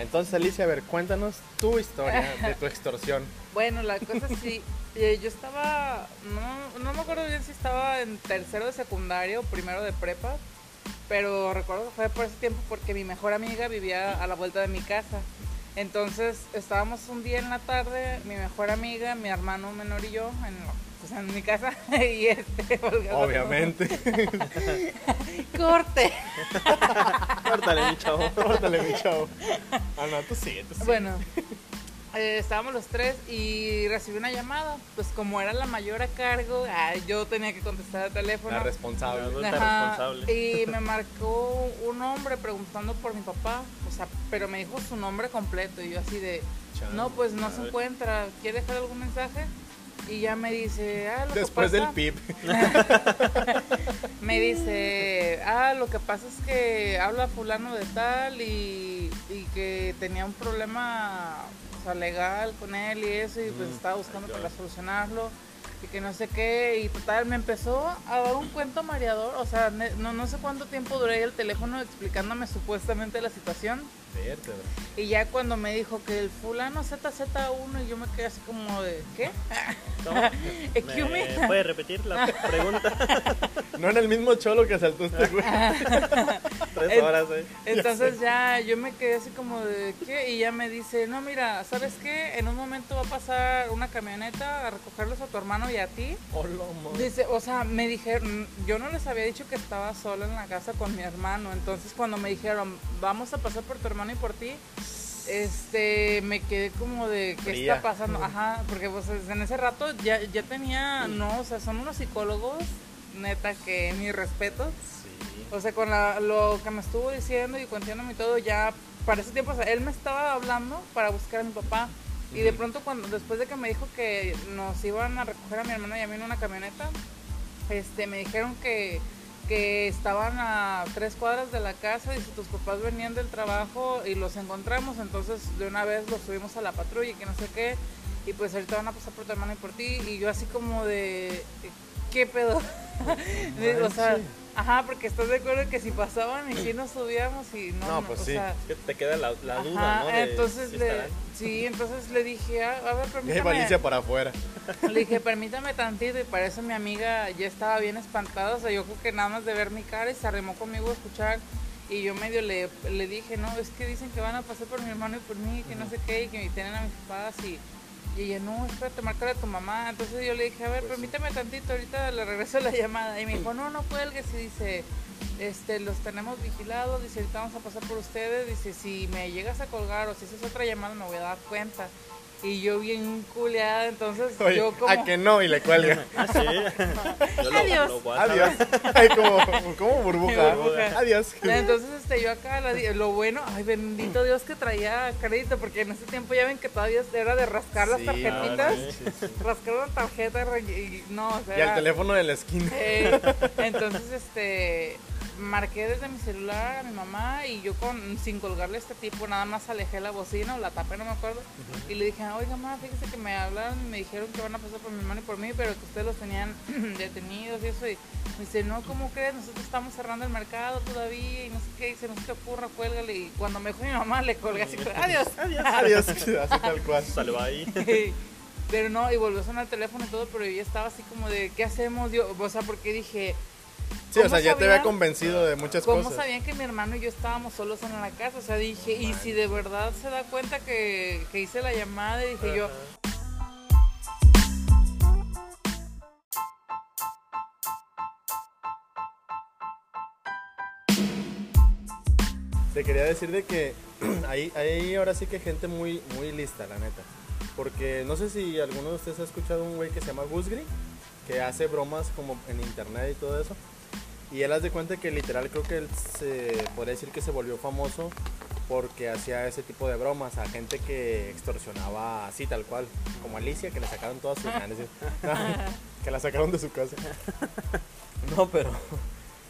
Entonces, Alicia, a ver, cuéntanos tu historia de tu extorsión. Bueno, la cosa es sí, eh, yo estaba, no, me acuerdo bien si estaba en tercero de secundaria o primero de prepa, pero recuerdo que fue por ese tiempo porque mi mejor amiga vivía a la vuelta de mi casa. Entonces estábamos un día en la tarde, mi mejor amiga, mi hermano menor y yo, en, pues, en mi casa, y este, Obviamente. Corte. Córtale, mi chavo. Córtale, mi chavo. Ah, no, tú sí, tú sí. Bueno, eh, estábamos los tres y recibí una llamada. Pues como era la mayor a cargo, ah, yo tenía que contestar el teléfono. La responsable. Adulta Ajá, responsable. Y me marcó un hombre preguntando por mi papá, o sea, pero me dijo su nombre completo y yo así de, no, pues no se encuentra, ¿quiere dejar algún mensaje? Y ya me dice, ah, lo Después que del pasa, pip. me dice, ah, lo que pasa es que habla fulano de tal y, y que tenía un problema o sea, legal con él y eso y pues Mm, estaba buscando para solucionarlo y que no sé qué y total me empezó a dar un cuento mareador, o sea, ne- no, no sé cuánto tiempo duré ahí el teléfono explicándome supuestamente la situación Vértebra. y ya cuando me dijo que el fulano ZZ1 y yo me quedé así como de, ¿qué? ¿Cómo? Excuse me. ¿Me puede repetir la pregunta? No en el mismo cholo que asaltó este güey. Tres horas, eh. Entonces ya yo me quedé así como de ¿qué? Y ya me dice, no, mira, ¿sabes qué? En un momento va a pasar una camioneta a recogerlos a tu hermano y a ti. Madre. Dice, o sea, me dijeron, yo no les había dicho que estaba sola en la casa con mi hermano. Entonces cuando me dijeron, vamos a pasar por tu hermano y por ti, este, me quedé como de, ¿qué está pasando? Ajá, porque pues en ese rato ya, ya tenía, no, o sea, son unos psicólogos, neta, que mi respeto. Sí. O sea, con la- lo que me estuvo diciendo y contándome y todo, ya para ese tiempo, o sea, él me estaba hablando para buscar a mi papá. Y de pronto, cuando después de que me dijo que nos iban a recoger a mi hermano y a mí en una camioneta, este, me dijeron que, que estaban a tres cuadras de la casa y si tus papás venían del trabajo y los encontramos, entonces de una vez los subimos a la patrulla y que no sé qué. Y pues ahorita van a pasar por tu hermano y por ti. Y yo así como de, ¿qué pedo? O sea. Ajá, porque estás de acuerdo que si pasaban y si nos subíamos y no, No, pues o sí. sea, Es que te queda la, la duda, ¿no? De entonces le, sí, entonces le dije, "Ah, a ver, permítame. Valicia para afuera. Le dije, permítame tantito y para eso mi amiga ya estaba bien espantada, o sea, yo creo que nada más de ver mi cara y se arrimó conmigo a escuchar y yo medio le, le dije, no, es que dicen que van a pasar por mi hermano y por mí, que no sé qué, y que tienen a mis papás y, y ella, no, espérate, márcale a tu mamá. Entonces yo le dije, a ver, Pues sí. permítame tantito, ahorita le regreso la llamada. Y me dijo, no, no cuelgues. Y dice, este, los tenemos vigilados, dice, ahorita vamos a pasar por ustedes. Dice, si me llegas a colgar o si haces otra llamada me voy a dar cuenta. Y yo bien culeada, entonces Oye, yo como... a que no y le cuelga. Ah, sí. Lo- Adiós. lo. Adiós. Ay, como, como burbuja. Burbuja. Adiós. Entonces, este, yo acá, lo bueno, ay, bendito Dios que traía crédito, porque en ese tiempo ya ven que todavía era de rascar las Sí, tarjetitas, sí, rascar la tarjeta y no, o sea, Y al teléfono de la esquina. Eh, entonces, este, marqué desde mi celular a mi mamá y yo con, sin colgarle a este tipo, nada más alejé la bocina o la tapé, no me acuerdo, y le dije, oiga, mamá, fíjese que me hablaron y me dijeron que van a pasar por mi hermano y por mí, pero que ustedes los tenían detenidos y eso, y me dice, no, ¿cómo crees? Nosotros estamos cerrando el mercado todavía y no sé qué, dice, no se te ocurra, cuélgale, y cuando me dijo mi mamá, le colgué así, adiós. Adiós. Adiós. Así tal cual. Salió ahí. Pero no, y volvió a sonar el teléfono y todo, pero yo ya estaba así como de, ¿qué hacemos? Yo, o sea, porque dije, Sí, o ¿Cómo sea, ya te había convencido de muchas ¿cómo cosas. sabían que mi hermano y yo estábamos solos en la casa? O sea, dije, y si de verdad se da cuenta que, que hice la llamada, y dije yo. Te quería decir de que hay, hay ahora sí que gente muy, muy lista, la neta. Porque no sé si alguno de ustedes ha escuchado un güey que se llama Gusgri, que hace bromas como en internet y todo eso. Y él hace de cuenta que literal creo que él se podría decir que se volvió famoso porque hacía ese tipo de bromas a gente que extorsionaba así tal cual, como Alicia que le sacaron todas sus ganas, que la sacaron de su casa. No, pero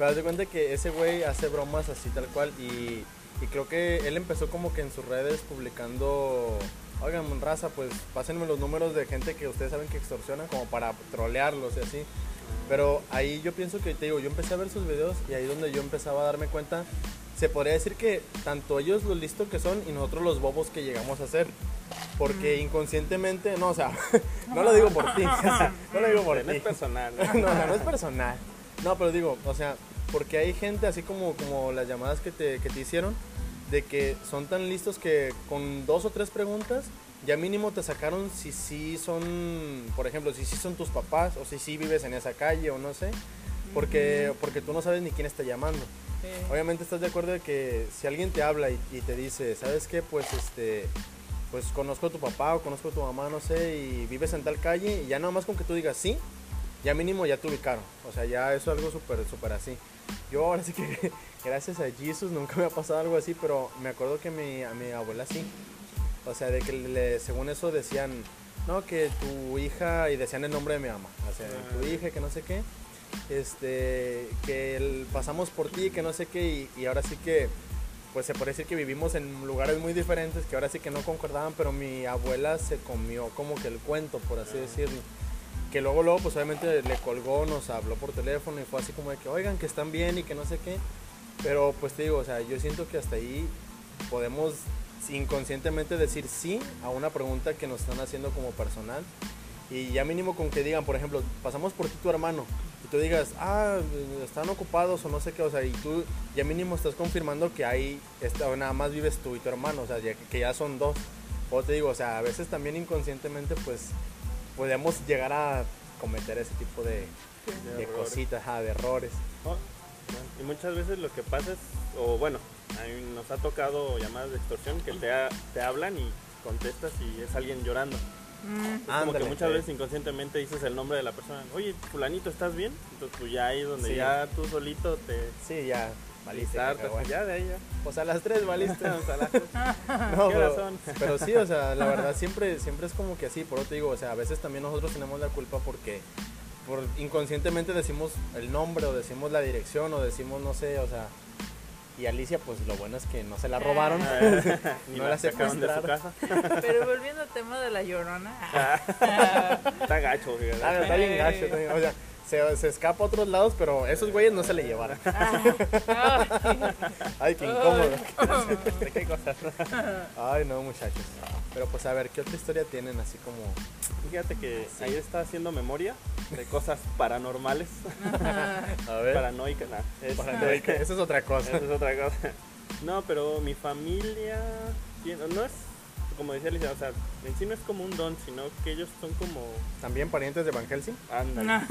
pero haz de cuenta que ese güey hace bromas así tal cual y, y creo que él empezó como que en sus redes publicando, oigan raza, pues pásenme los números de gente que ustedes saben que extorsiona como para trolearlos y así. Pero ahí yo pienso que, te digo, yo empecé a ver sus videos y ahí donde yo empezaba a darme cuenta se podría decir que tanto ellos lo listos que son y nosotros los bobos que llegamos a ser. Porque inconscientemente, no, o sea, no lo digo por ti, o sea, no lo digo por No ti. es personal. no, no, no es personal. No, pero digo, o sea, porque hay gente así como, como las llamadas que te, que te hicieron, de que son tan listos que con dos o tres preguntas ya mínimo te sacaron si sí son, por ejemplo, si sí son tus papás o si sí vives en esa calle o no sé, porque, porque tú no sabes ni quién está llamando. Sí. Obviamente estás de acuerdo de que si alguien te habla y, y te dice, ¿sabes qué? Pues este, pues conozco a tu papá o conozco a tu mamá, no sé, y vives en tal calle y ya nada más con que tú digas sí, ya mínimo ya te ubicaron. O sea, ya eso es algo súper, súper así. Yo ahora sí que gracias a Jesus nunca me ha pasado algo así, pero me acuerdo que mi, a mi abuela sí. O sea, de que le- según eso decían, no, que tu hija, y decían el nombre de mi mamá, o sea, tu hija, que no sé qué, este, que el- pasamos por ti, que no sé qué, y, y ahora sí que, pues se puede decir que vivimos en lugares muy diferentes, que ahora sí que no concordaban, pero mi abuela se comió como que el cuento, por así decirlo. Que luego, luego, pues obviamente le colgó, nos habló por teléfono y fue así como de que, oigan, que están bien y que no sé qué. Pero pues te digo, o sea, yo siento que hasta ahí podemos inconscientemente decir sí a una pregunta que nos están haciendo como personal. Y ya mínimo con que digan, por ejemplo, pasamos por ti tu hermano y tú digas, ah, están ocupados o no sé qué, o sea, y tú ya mínimo estás confirmando que ahí está, nada más vives tú y tu hermano, o sea, ya- que ya son dos. O te digo, o sea, a veces también inconscientemente pues podemos llegar a cometer ese tipo de, De de errores. cositas, ajá, de errores. Bueno, Y muchas veces lo que pasa es, o bueno, a mí nos ha tocado llamadas de extorsión que te, ha- te hablan y contestas y es alguien llorando. Mm, como que muchas veces inconscientemente dices el nombre de la persona. Oye, fulanito, ¿estás bien? Entonces pues ya ahí donde Sí. ya tú solito te... Sí, ya, valiste. Ya de ahí ya. Pues a las tres valiste. O sea, la- No, ¿Qué pero, pero sí, o sea, la verdad siempre, siempre es como que así, por eso te digo, o sea, a veces también nosotros tenemos la culpa porque por inconscientemente decimos el nombre o decimos la dirección o decimos no sé, o sea, y Alicia pues lo bueno es que no se la robaron. Ni No la sacaron de su casa. Pero volviendo al tema de la llorona. Está gacho, fíjate. Ah, está bien gacho, está bien- o sea, se, se escapa a otros lados, pero esos güeyes no se le llevaron. Ay, qué incómodo. ¿De qué cosas? Ay, no, muchachos. Pero pues a ver, ¿qué otra historia tienen así como... Fíjate que ahí está haciendo memoria de cosas paranormales, A ver. paranoicas. nah, es- Paranoica, Esa es otra cosa. Esa es otra cosa. No, pero mi familia tiene- no es como decía Alicia, o sea, en sí no es como un don, sino que ellos son como También parientes de Van Helsing. ándale,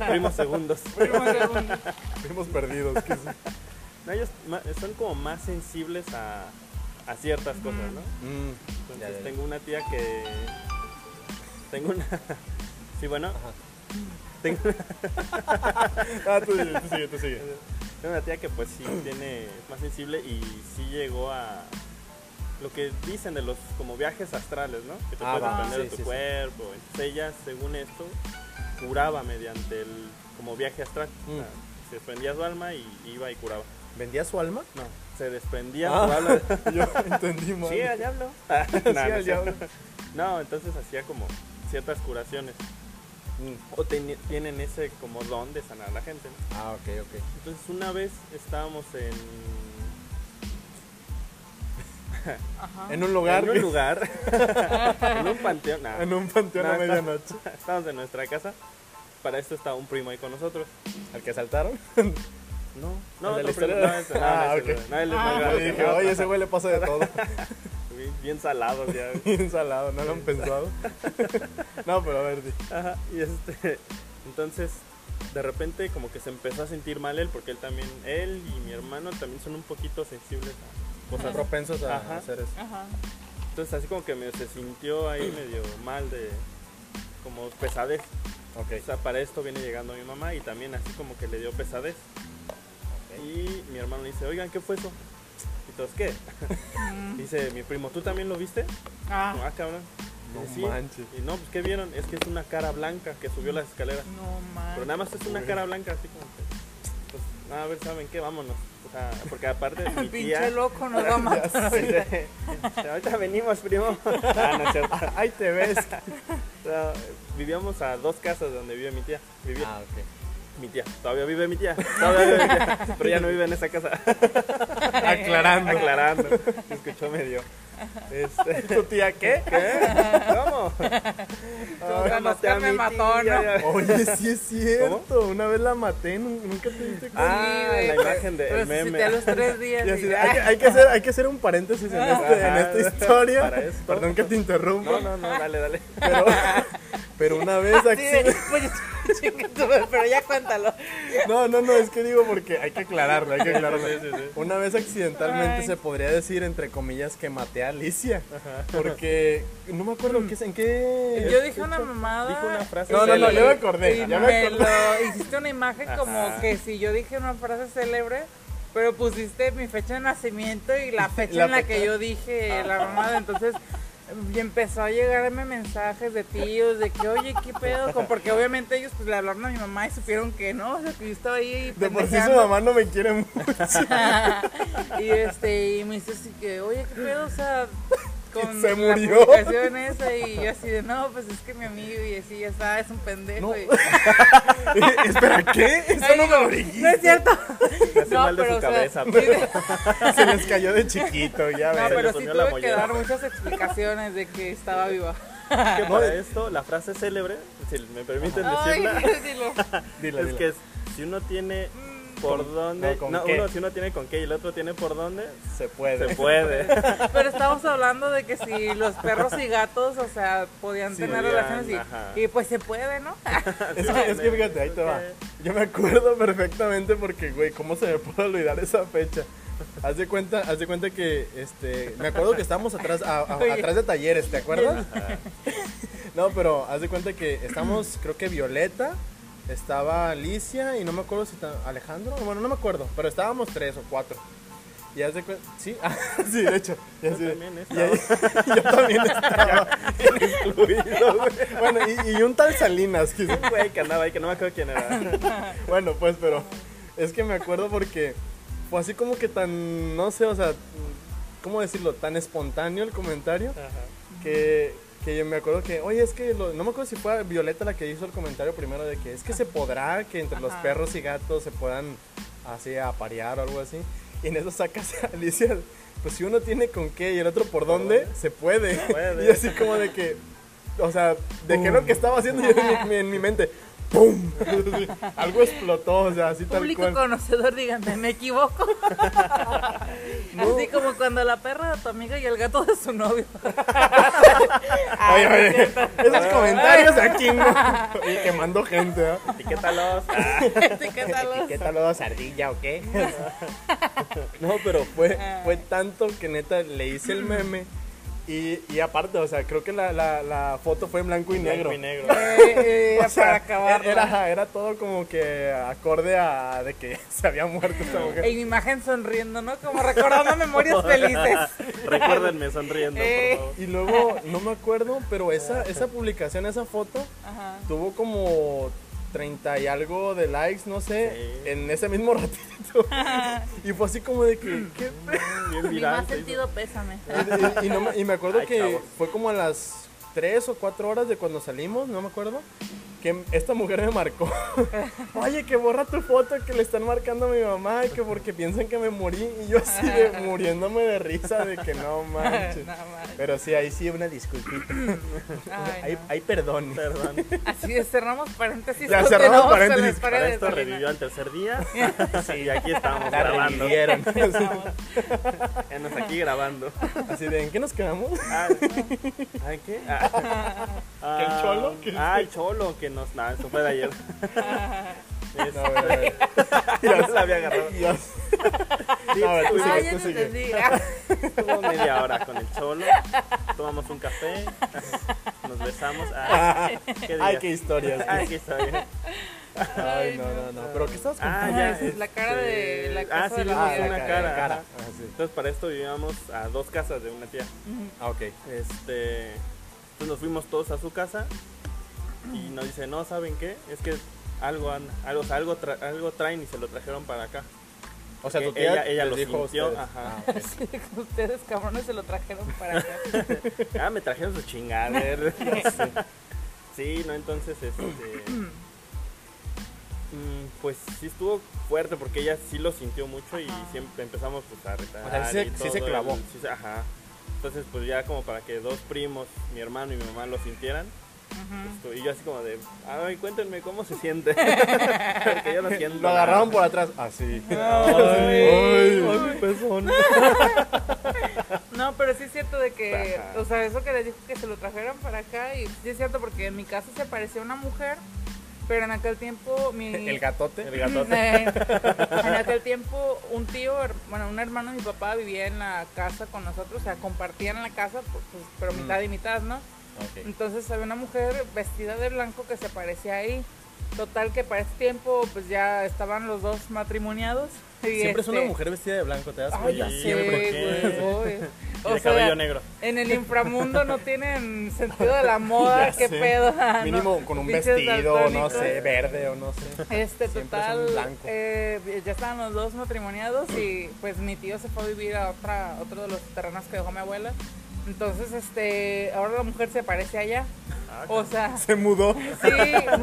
primos segundos. Primo segundo. Fuimos perdidos. No, ellos son como más sensibles a, a ciertas cosas, ¿no? Mm, Entonces ya, ya, ya. tengo una tía que tengo una sí bueno Ajá. tengo, Ah, tú sigue, tú sigue, tú sigue. tengo una tía que pues sí tiene es más sensible y sí llegó a lo que dicen de los como viajes astrales, ¿no? Que te Ah, puedes va, sí, tu sí, sí. cuerpo. Entonces ella, según esto, curaba mediante el como viaje astral. O sea, Mm. se desprendía su alma y iba y curaba. ¿Vendía su alma? No, se desprendía Ah. su alma. Yo entendí mal. Sí, al diablo. Sí, no, no al diablo. No, entonces hacía como ciertas curaciones. Mm. O teni- tienen ese como don de sanar a la gente. ¿no? Ah, ok, ok. Entonces una vez estábamos en, Ajá. En un lugar. en un lugar, en un panteón. nah, En un panteón No, a está- medianoche. estábamos en nuestra casa. Para esto estaba un primo ahí con nosotros. ¿Al que asaltaron? No, no, ¿El otro primo, no, ese, no, Ah, no, ese ok. no, es Ah, más Yo grande dije, oye, ese güey le pasa de todo. Bien- salados ya. Bien salado, ¿no lo han pensado? No, pero a ver, di. Ajá, y este, entonces de repente como que se empezó a sentir mal él porque él también, él y mi hermano también son un poquito sensibles a Pues cosas. propensos a Ajá. hacer eso. Ajá. Entonces así como que medio se sintió ahí medio mal de como pesadez. Ok. O sea, para esto viene llegando mi mamá y también así como que le dio pesadez. Y mi hermano le dice, oigan, ¿qué fue eso? Y todos, ¿qué? Mm. Dice mi primo, ¿tú también lo viste? Ah, Ah, cabrón. No manches. Y no, pues ¿qué vieron? Es que es una cara blanca que subió las escaleras. no man. Pero nada más es una cara blanca, así como que. Pues, nada, a ver, ¿saben qué? Vámonos. Sea, porque aparte mi Pinche tía. loco nos va a matar. ahorita. Venimos, primo. Ah, no es cierto. Ahí te ves. O sea, vivíamos a dos casas de donde vive mi tía. Vivía. Ah, ok. Mi tía, todavía vive mi tía, todavía vive mi tía, pero ya no vive en esa casa. Aclarando. Aclarando, se escuchó medio. Este, ¿Tu tía qué? ¿Qué? ¿Cómo? Cuando maté a mi mató, tía, ¿no? Oye, sí es cierto. Una vez la maté, nu- nunca te diste cuenta. Ah, la imagen del pero meme. suscité a los tres días. Así de, hay, que, hay que hacer, hay que hacer un paréntesis en, este- en esta historia. Para esto. Perdón que te interrumpa. No, no, no, dale, dale. Pero, pero una vez acci- de, pues, pero ya cuéntalo. No, no, no, es que digo porque hay que aclararlo, hay que aclararlo. Sí, sí, sí. Una vez accidentalmente Ay. se podría decir, entre comillas, que maté a Alicia. Porque no me acuerdo qué, en qué... Yo dije una mamada. Dijo una frase No, no, no, yo me acordé, Y ya me me acordé. lo hiciste una imagen como Ajá. que si yo dije una frase célebre, pero pusiste mi fecha de nacimiento y la fecha La en la fecha. que yo dije la mamada. Entonces y empezó a llegarme mensajes de tíos de que, oye, ¿qué pedo? Porque obviamente ellos pues le hablaron a mi mamá y supieron que no, o sea, que yo estaba ahí De por sí su mamá no me quiere mucho. y este, y me dice así que, oye, ¿qué pedo? O sea, con Se la murió. publicación esa y yo así de, no, pues es que mi amigo y así ya está, es un pendejo. No. y- Espera, ¿qué? Eso Ay, no me digo, lo dijiste. No es cierto. Hace mal de su o sea, cabeza, pero- Se les cayó de chiquito, ya No, ves. Se pero sí la tuve que dar muchas explicaciones de que estaba viva. que para esto, la frase célebre, si me permiten Ay, decirla, dilo. Dile, es que es, si uno tiene por dónde, no, ¿con no, qué? uno si uno tiene con qué y el otro tiene por dónde, se puede. se puede. Pero estamos hablando de que si los perros y gatos, o sea, podían Sí, tener podían, relaciones y, pues se puede, ¿no? Es que, es que fíjate, ahí te va. Yo me acuerdo perfectamente porque, güey, ¿cómo se me puede olvidar esa fecha? Haz de cuenta, haz de cuenta que, este, me acuerdo que estábamos atrás, a- atrás de talleres, ¿te acuerdas? No, pero haz de cuenta que estamos, creo que Violeta, estaba Alicia y no me acuerdo si Alejandro, bueno, no me acuerdo, pero estábamos tres o cuatro. Y cuenta, sí, ah, sí, de hecho. y Yo así también y ahí- yo también estaba incluido, güey. Bueno, y, y un tal Salinas, que Un güey que andaba ahí que no me acuerdo quién era. bueno, pues, pero es que me acuerdo porque fue así como que tan, no sé, o sea, ¿cómo decirlo? Tan espontáneo el comentario que, que yo me acuerdo que, oye, es que, lo- no me acuerdo si fue Violeta la que hizo el comentario primero de que es que se podrá que entre los perros y gatos se puedan así aparear o algo así. Y en eso sacas a Alicia, pues si uno tiene con qué y el otro por dónde, se puede. puede. Y así como de que, o sea, dejé lo que estaba haciendo yo en mi, en mi mente. ¡Pum! Algo explotó, o sea, así tal Público cual. conocedor, díganme, ¿me equivoco? Así como cuando la perra de tu amiga y el gato de su novio. Ay, Oye, oye, esos comentarios aquí no. Y quemando gente, ¿ah? Etiquétalos. Etiquétalos. Etiquétalo, sardilla o qué. No, pero fue, fue tanto que neta le hice el meme. Y, y aparte, o sea, creo que la, la, la foto fue en blanco y negro. Blanco y negro. Eh, eh, O sea, para acabar. Era, era, todo como que acorde a de que se había muerto esta mujer. En mi imagen sonriendo, ¿no? Como recordando memorias felices. Recuérdenme sonriendo, Eh. por favor. Y luego, no me acuerdo, pero esa, esa publicación, esa foto, Ajá. tuvo como 30 y algo de likes, no sé, Sí. en ese mismo ratito. y fue así como de que, ¿qué Bien viral. más sentido pésame. Y, y no me, y me acuerdo Ay, que chavos. fue como a las 3 o 4 horas de cuando salimos, no me acuerdo, que esta mujer me marcó. Oye, que borra tu foto que le están marcando a mi mamá, que porque piensan que me morí. Y yo así de muriéndome de risa de que no manches. Pero sí, ahí sí una disculpita. Ay, no. ahí perdón. Perdón. Así es, cerramos paréntesis. Ya, cerramos paréntesis. Para esto revivió al tercer día. Sí, y aquí estamos La grabando. revivieron. Enos aquí grabando. Así de, ¿en qué nos quedamos? Ah, ¿ay, qué? Ah, ¿Que el cholo? ¿Que Ah, el cholo que nos. Nada, eso fue de ayer. Es- No, ya se la había agarrado. Ya. No, a ver, tú Ay, sigue, ya tú no. Ah, Estuvo media hora con el cholo. Tomamos un café. Nos besamos. Ah, ¿qué Ay, qué historias. Ay, qué historia. Ay, no, no, no. ¿Pero qué estabas Ah, contando? ya. es la cara de- este, la Ah, casa sí, de la vimos tía. una la cara. cara. ajá. Ah, sí. Entonces, para esto vivíamos a dos casas de una tía. Ah, ok. Este, entonces nos fuimos todos a su casa y nos dice, no, ¿saben qué? Es que algo, han- algo, o sea, algo, tra- algo traen y se lo trajeron para acá. O sea, tu tía ella- ella lo dijo sintió, ustedes. ajá. Ah, sí, Ustedes, cabrones, se lo trajeron para acá. Ah, me trajeron su chingadera. sí, no, entonces, este, Mm, pues sí estuvo fuerte porque ella sí lo sintió mucho y Ajá. siempre empezamos pues a retar. O sea, sí se- sí clavó. el- sí se- ajá. Entonces pues ya como para que dos primos, mi hermano y mi mamá lo sintieran. Y yo así como de, ay, cuéntenme cómo se siente. porque yo no siento. Lo agarraron por atrás, así. Ay, Ay, ay, mi pezón. No, pero sí es cierto de que, Ajá. o sea, eso que les dijo que se lo trajeran para acá y sí es cierto porque en mi casa se parecía una mujer, pero en aquel tiempo mi El gatote. El gatote. Eh, en aquel tiempo un tío, bueno, un hermano de mi papá vivía en la casa con nosotros, o sea, compartían la casa, pues, pues, pero mitad y mitad, ¿no? Ok. Entonces había una mujer vestida de blanco que se parecía ahí. Total que para ese tiempo pues ya estaban los dos matrimoniados. y, Siempre es una este, mujer vestida de blanco, ¿te das Ay, cuenta? ya Sí, sé, siempre. güey. Y O de sea, cabello negro. En el inframundo no tienen sentido de la moda, Ya qué sé. pedo. ¿no? Mínimo con un Pinches vestido, no sé, verde o no sé. Este, Siempre total, eh, ya estaban los dos matrimoniados y pues mi tío se fue a vivir a otra, otro de los terrenos que dejó mi abuela. Entonces, este, ahora la mujer se parece allá. Ah, O sea, Se mudó. sí,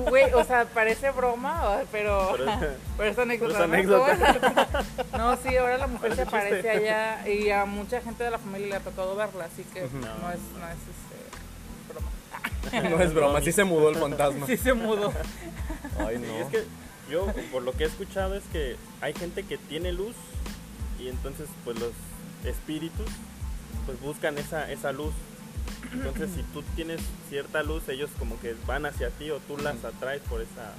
güey, o sea, parece broma, pero, Pero- pero es anécdota. pero es ¿no? anécdota. No, sí, ahora la mujer se Parece allá y a mucha gente de la familia le ha tocado verla, así que no es, no es este, broma. No es broma, sí se mudó el fantasma. Sí se mudó. Ay, Y no. es que yo, por lo que he escuchado, es que hay gente que tiene luz y entonces, pues los espíritus, pues buscan esa, esa luz. Entonces, si tú tienes cierta luz, ellos como que van hacia ti o tú las atraes por esa,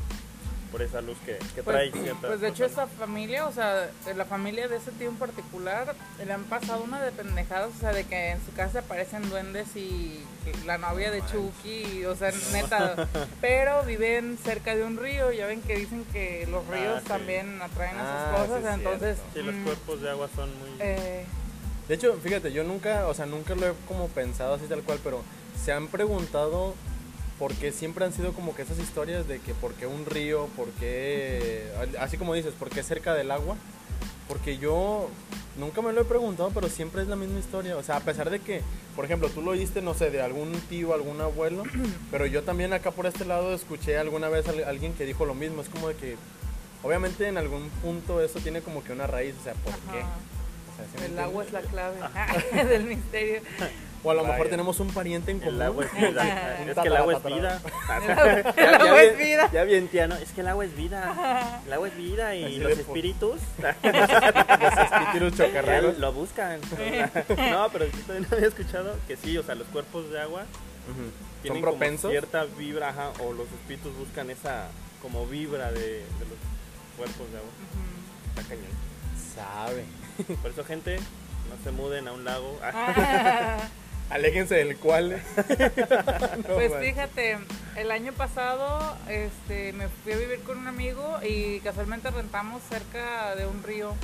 por esa luz que, que Pues, trae cierta pues de hecho esa familia, o sea, la familia de ese tío en particular, le han pasado una de pendejadas, o sea, de que en su casa aparecen duendes y la novia de Chucky, o sea, neta, pero viven cerca de un río, ya ven que dicen que los Ah, ríos sí. también atraen Ah, esas cosas, sí es entonces... Sí, los mm, cuerpos de agua son muy... eh, De hecho, fíjate, yo nunca, o sea, nunca lo he como pensado así tal cual, pero se han preguntado por qué siempre han sido como que esas historias de que por qué un río, por qué, así como dices, por qué cerca del agua. Porque yo nunca me lo he preguntado, pero siempre es la misma historia. O sea, a pesar de que, por ejemplo, tú lo oíste, no sé, de algún tío, algún abuelo, pero yo también acá por este lado escuché alguna vez a alguien que dijo lo mismo. Es como de que, obviamente en algún punto eso tiene como que una raíz, o sea, ¿por qué? ajá, sea, ¿sí me el agua es la clave del misterio. O a lo mejor tenemos un pariente en común. El agua es vida. es que el agua es vida. El agua- el agua es vida. Ya bien tiano. Es que el agua es vida. El agua es vida y Así los espíritus Los espíritus ya chocarreros. lo buscan. No, pero yo también había escuchado que sí, o sea, los cuerpos de agua tienen ¿Son como propensos? cierta vibra, ajá, o los espíritus buscan esa como vibra de, de los cuerpos de agua. Está cañón. Sabe. Por eso, gente, no se muden a un lago. Ah. Aléjense del cual. No Pues fíjate, el año pasado este, me fui a vivir con un amigo y casualmente rentamos cerca de un río.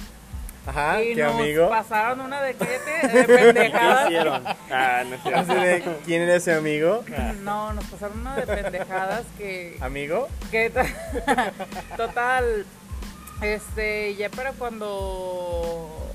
Ajá, y qué nos amigo. pasaron una de de ¿Y qué pendejadas. hicieron? Ah, no de, ¿quién era ese amigo? No, nos pasaron una de pendejadas que, ¿Amigo? que to- total, este, ya para cuando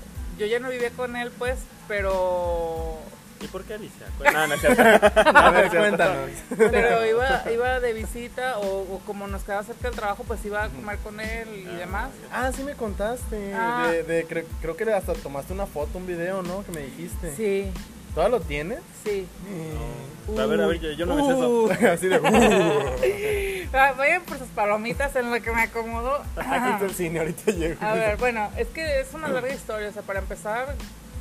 yo ya no vivía con él, pues, pero ¿Y por qué Alicia? Pues, no, no es cierto. A ver, cuéntanos. pero iba, iba de visita o, o como nos quedaba cerca del trabajo, pues iba a comer con él y Ah, demás. Ah, sí me contaste. Ah. De, de- cre- creo que hasta tomaste una foto, un video, ¿no? Que me dijiste. Sí, ¿Todavía lo tienes? sí. A ver, a ver, yo, yo no me sé eso. Uh. Así de... Uh, Ah, Vayan por sus palomitas en lo que me acomodo. aquí está el cine, ahorita llego. A ver, bueno, es que es una larga historia. O sea, para empezar,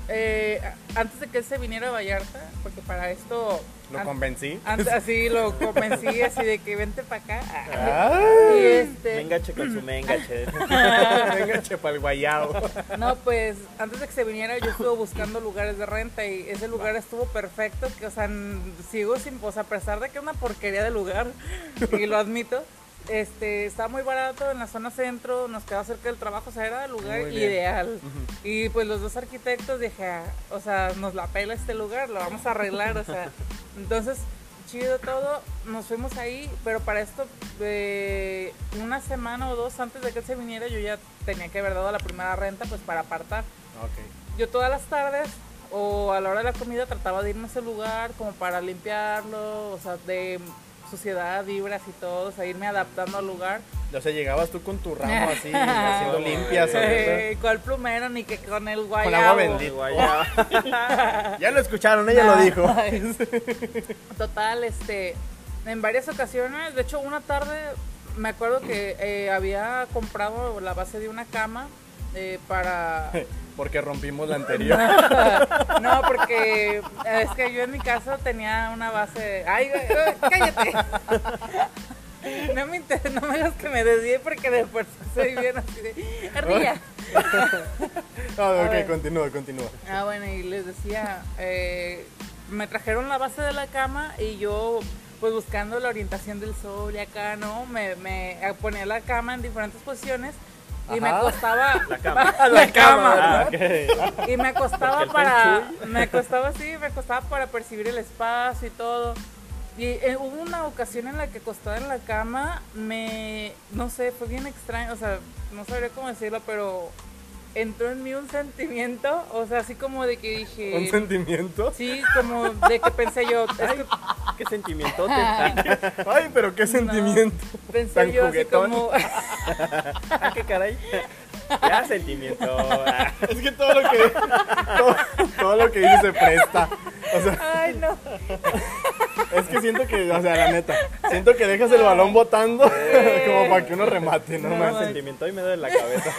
eh, antes de que él se viniera a Vallarta, porque para esto. ¿Lo convencí? así lo convencí, así de que vente para acá. Ay. Y este. Mengache con su mengache. Venga, chepa el guayao. No, pues antes de que se viniera yo estuve buscando lugares de renta y ese lugar estuvo perfecto, que o sea, sigo sin, o sea, a pesar de que es una porquería de lugar, y lo admito, este, estaba muy barato en la zona centro, nos quedaba cerca del trabajo, o sea, era el lugar Muy ideal. Y pues los dos arquitectos dije, ah, o sea, nos la pela este lugar, lo vamos a arreglar, o sea, entonces chido todo, nos fuimos ahí, pero para esto, eh, una semana o dos antes de que él se viniera, yo ya tenía que haber dado la primera renta, pues para apartar. Yo todas las tardes o a la hora de la comida trataba de irme a ese lugar como para limpiarlo, o sea, de suciedad, vibras y todo, o sea, irme adaptando al lugar. O sea, llegabas tú con tu ramo así, haciendo limpias. Eh, ¿Cuál plumero? Ni que con el Con guayabo. agua bendita. Ya lo escucharon, ella lo dijo. Total, este, en varias ocasiones, de hecho una tarde me acuerdo que eh, había comprado la base de una cama eh, para... Porque rompimos la anterior. No, porque es que yo en mi casa tenía una base... ¡Ay, cállate! No me, inter- no me hagas que me desvíe porque después soy bien así de... ¡Ardilla! Ok, continúa, continúa. Ah, bueno, y les decía, eh, me trajeron la base de la cama y yo, pues buscando la orientación del sol y acá, ¿no? Me, me ponía la cama en diferentes posiciones y me Ajá. acostaba. La cama. la cama. Ah. Y me el para. Me acostaba así, me acostaba para percibir el espacio y todo. Y eh, hubo una ocasión en la que acostada en la cama, me. No sé, fue bien extraño, o sea, no sabría cómo decirlo, pero entró en mí un sentimiento, o sea, así como de que dije. ¿Un sentimiento? Sí, como de que pensé yo, es que Qué sentimientote. Ay, pero qué sentimiento. pensé Tan yo así juguetón. como, Ah, qué caray. Ya sentimiento. Es que todo lo que todo, todo lo que dice se presta. O sea, ay no, es que siento que, o sea, la neta, siento que dejas el balón botando como para que uno remate, no No, más. sentimiento y me duele la cabeza.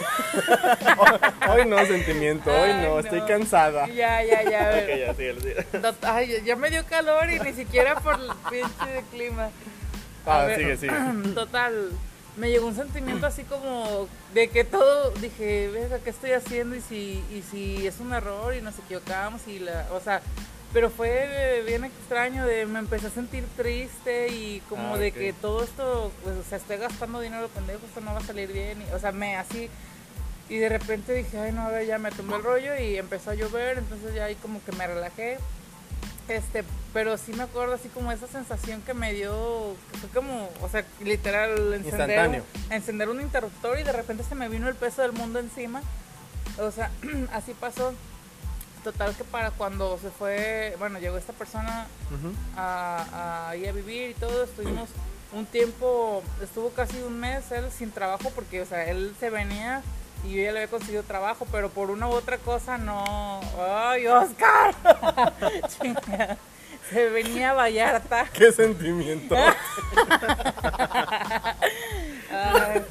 Hoy no, sentimiento, hoy Ay, no, no. estoy cansada. ya, ya, ya, ya, Ay, ya- ya me dio calor y ni siquiera por el pinche de clima. A Ah, ver, sigue, sigue. Total, me llegó un sentimiento así como de que todo, dije, venga, ¿qué estoy haciendo? Y si, y si es un error y nos equivocamos y la, o sea, pero fue bien extraño, de, me empecé a sentir triste y como Ah, de que todo esto, pues, o sea, estoy gastando dinero pendejo, esto no va a salir bien, y, o sea, me así, y de repente dije, ay, no, a ver, ya me tomé el rollo y empezó a llover, entonces ya ahí como que me relajé. Este, pero sí me acuerdo así como esa sensación que me dio, que fue como, o sea, literal, encender, Instantáneo. encender un interruptor y de repente se me vino el peso del mundo encima. O sea, así pasó. Total que para cuando se fue, bueno, llegó esta persona a, a, ahí a vivir y todo, estuvimos un tiempo, estuvo casi un mes él sin trabajo porque, o sea, él se venía y yo ya le había conseguido trabajo, pero por una u otra cosa no. ¡Ay, Oscar! Se venía a Vallarta. Qué sentimiento. Ay,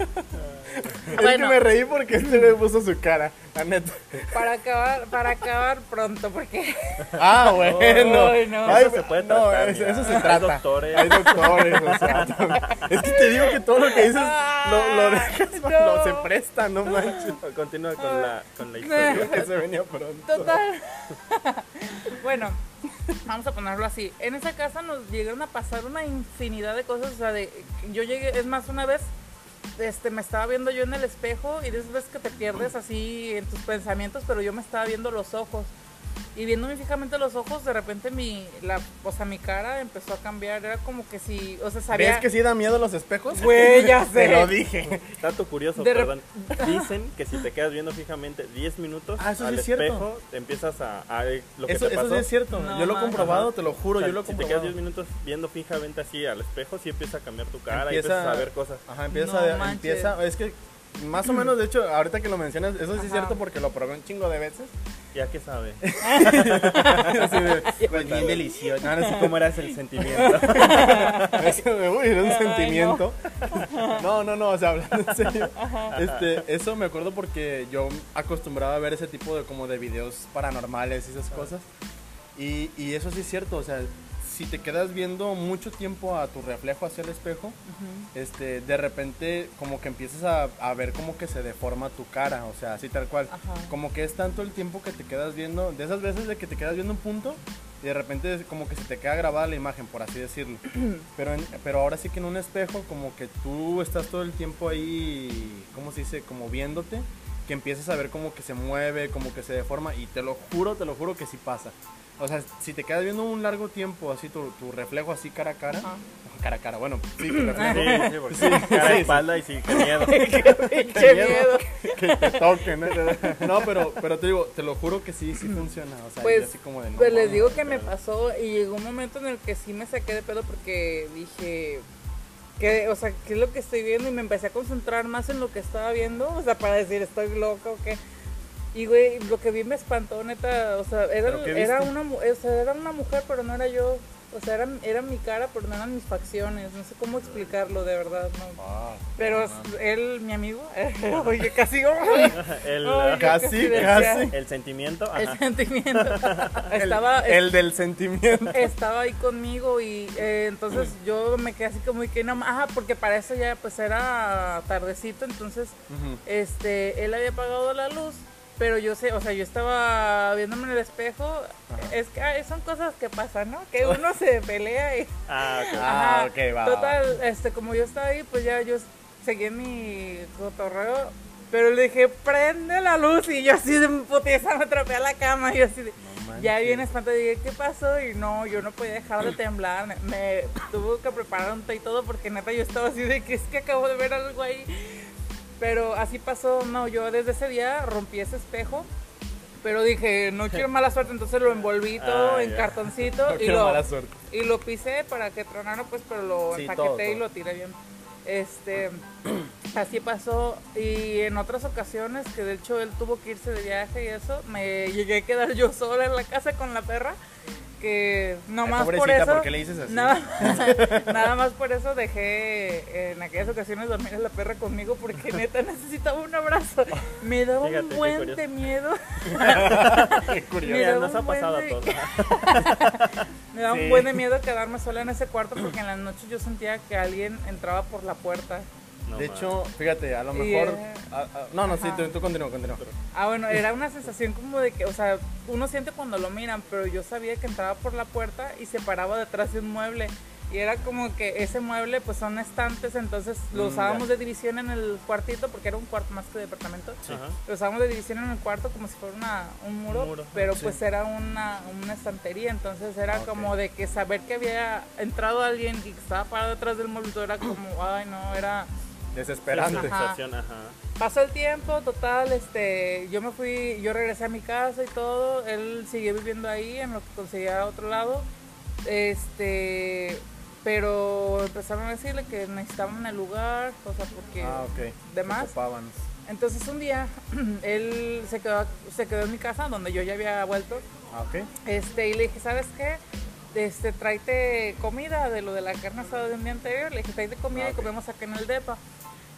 Es que Bueno. me reí porque este me puso su cara, la neta. para acabar, para acabar pronto, porque Ah, bueno. Ay, no. Eso se puede no, tratar, eso, mira. eso se Hay trata. doctores. Hay doctores, o sea, Es que te digo que todo lo que dices lo, lo dejas, Ah, lo- no. se presta, no manches. Continúa con la, con la historia. Que se venía pronto. Total. bueno, vamos a ponerlo así. En esa casa nos llegaron a pasar una infinidad de cosas. O sea, de, yo llegué, es más, una vez este, me estaba viendo yo en el espejo y de esas veces que te pierdes así en tus pensamientos, pero yo me estaba viendo los ojos. Y viéndome fijamente los ojos, de repente mi, la, o sea, mi cara empezó a cambiar. Era como que si, o sea, sabía... ¿Ves que sí da miedo los espejos? Güey, ya Te sé. lo dije. Dato curioso, De perdón. Dicen que si te quedas viendo fijamente 10 minutos Ah, eso sí al cierto. espejo, te empiezas a, a lo que Eso, te eso pasó. sí es cierto. No, yo lo he comprobado, Ajá. te lo juro, O sea, yo lo he si te quedas comprobado. 10 minutos viendo fijamente así al espejo, sí empieza a cambiar tu cara y Empieza- empiezas a ver cosas. Ajá, empieza, No a- manches. empieza, es que más o menos, de hecho, ahorita que lo mencionas, eso sí Ajá. es cierto porque lo probé un chingo de veces. Ya que sabe. Pues, bien delicioso. No, no sé ¿Cómo era ese sentimiento? Uy, era un sentimiento. No. no, no, o sea, hablando en serio. Este, eso me acuerdo porque yo acostumbraba a ver ese tipo de como de videos paranormales y esas cosas. Y, y eso sí es cierto, o sea, si te quedas viendo mucho tiempo a tu reflejo hacia el espejo, este, de repente como que empiezas a, a ver como que se deforma tu cara, o sea, así tal cual. Ajá. Como que es tanto el tiempo que te quedas viendo, de esas veces de que te quedas viendo un punto y de repente como que se te queda grabada la imagen, por así decirlo. Pero, en- pero ahora sí que en un espejo como que tú estás todo el tiempo ahí, ¿cómo se dice? Como viéndote, que empiezas a ver como que se mueve, como que se deforma y te lo juro, te lo juro que sí pasa. O sea, si te quedas viendo un largo tiempo así tu, tu reflejo así cara a cara, Ajá. cara a cara, bueno, sí, tu reflejo, Sí, sí, porque Sí, cara sí, de sí. espalda y sí, qué miedo. ¡Qué miedo! que te toquen, ¿no? No, pero, pero te digo, te lo juro que sí, sí funciona. O sea, Pues, así como de no, Pues les digo que me pasó y llegó un momento en el que sí me saqué de pedo porque dije, ¿qué, o sea, ¿qué es lo que estoy viendo? Y me empecé a concentrar más en lo que estaba viendo, o sea, para decir, estoy loca o qué. Y, güey, lo que vi me espantó, neta, o sea, era, ¿Pero qué era, una, mu- o sea, era una mujer, pero no era yo. O sea, era, era mi cara, pero no eran mis facciones. No sé cómo explicarlo, de verdad, no. Ah, Pero no, él, mi amigo, oye, casi, El, Ay, Casi, casi el sentimiento. el sentimiento. El, estaba, el del sentimiento. estaba ahí conmigo y eh, entonces yo me quedé así como que no, ajá, porque para eso ya pues era tardecito, entonces este, él había apagado la luz, pero yo sé, o sea, yo estaba viéndome en el espejo, es que ay, son cosas que pasan, ¿no? Que uno se pelea y Ah, ok. Ah, Ajá, va, va, Total, este, como yo estaba ahí, pues ya yo seguí en mi cotorreo, pero le dije, prende la luz, y yo así de putiza me atrapé a la cama, y yo así de, ya bien espantada, dije, ¿qué pasó? Y no, yo no podía dejar de temblar, me, me tuve que preparar un té y todo, porque neta yo estaba así de que es que acabo de ver algo ahí, pero así pasó, no, yo desde ese día rompí ese espejo, pero dije, no quiero mala suerte, entonces lo envolví todo Ah, en ya. cartoncito No y lo, mala suerte. y lo pisé para que tronara, pues, pero lo Sí, empaqueté todo, y todo. lo tiré bien. Este, así pasó. Y en otras ocasiones, que de hecho él tuvo que irse de viaje y eso, me llegué a quedar yo sola en la casa con la perra. Que no más por eso. ¿por qué le dices así? Nada, nada más por eso dejé en aquellas ocasiones dormir a la perra conmigo porque neta necesitaba un abrazo. Me daba Fíjate, un buen de miedo. Qué curioso. Me Mira, daba nos ha un buen pasado a de- todos. Me daba Sí. un buen de miedo quedarme sola en ese cuarto porque en las noches yo sentía que alguien entraba por la puerta. No, de man. hecho, fíjate, a lo Y, mejor. eh, ah, ah, no, no, sí, ajá. tú, tú continúa, continúa. Ah, bueno, era una sensación como de que, o sea, uno siente cuando lo miran, pero yo sabía que entraba por la puerta y se paraba detrás de un mueble. Y era como que ese mueble, pues son estantes, entonces lo Mm, usábamos de división en el cuartito, porque era un cuarto más que departamento. Ajá. Lo usábamos de división en el cuarto como si fuera una, un, muro, Un muro, pero sí. pues era una, una estantería, entonces era Ok. como de que saber que había entrado alguien y que estaba parado detrás del mueble, era como, ay no, era... Desesperante. Ajá. Pasó el tiempo, total, este, yo me fui, yo regresé a mi casa y todo, él siguió viviendo ahí en lo que conseguía a otro lado, este, pero empezaron a decirle que necesitaban el lugar, o sea, porque Ah, ok. de más. Se ocupaban. Entonces un día él se quedó, se quedó en mi casa donde yo ya había vuelto, Ah, ok. este, y le dije, ¿sabes qué? Este, tráete comida de lo de la carne asada de un día anterior. Le dije, tráete comida Ah, y ok. comemos acá en el depa.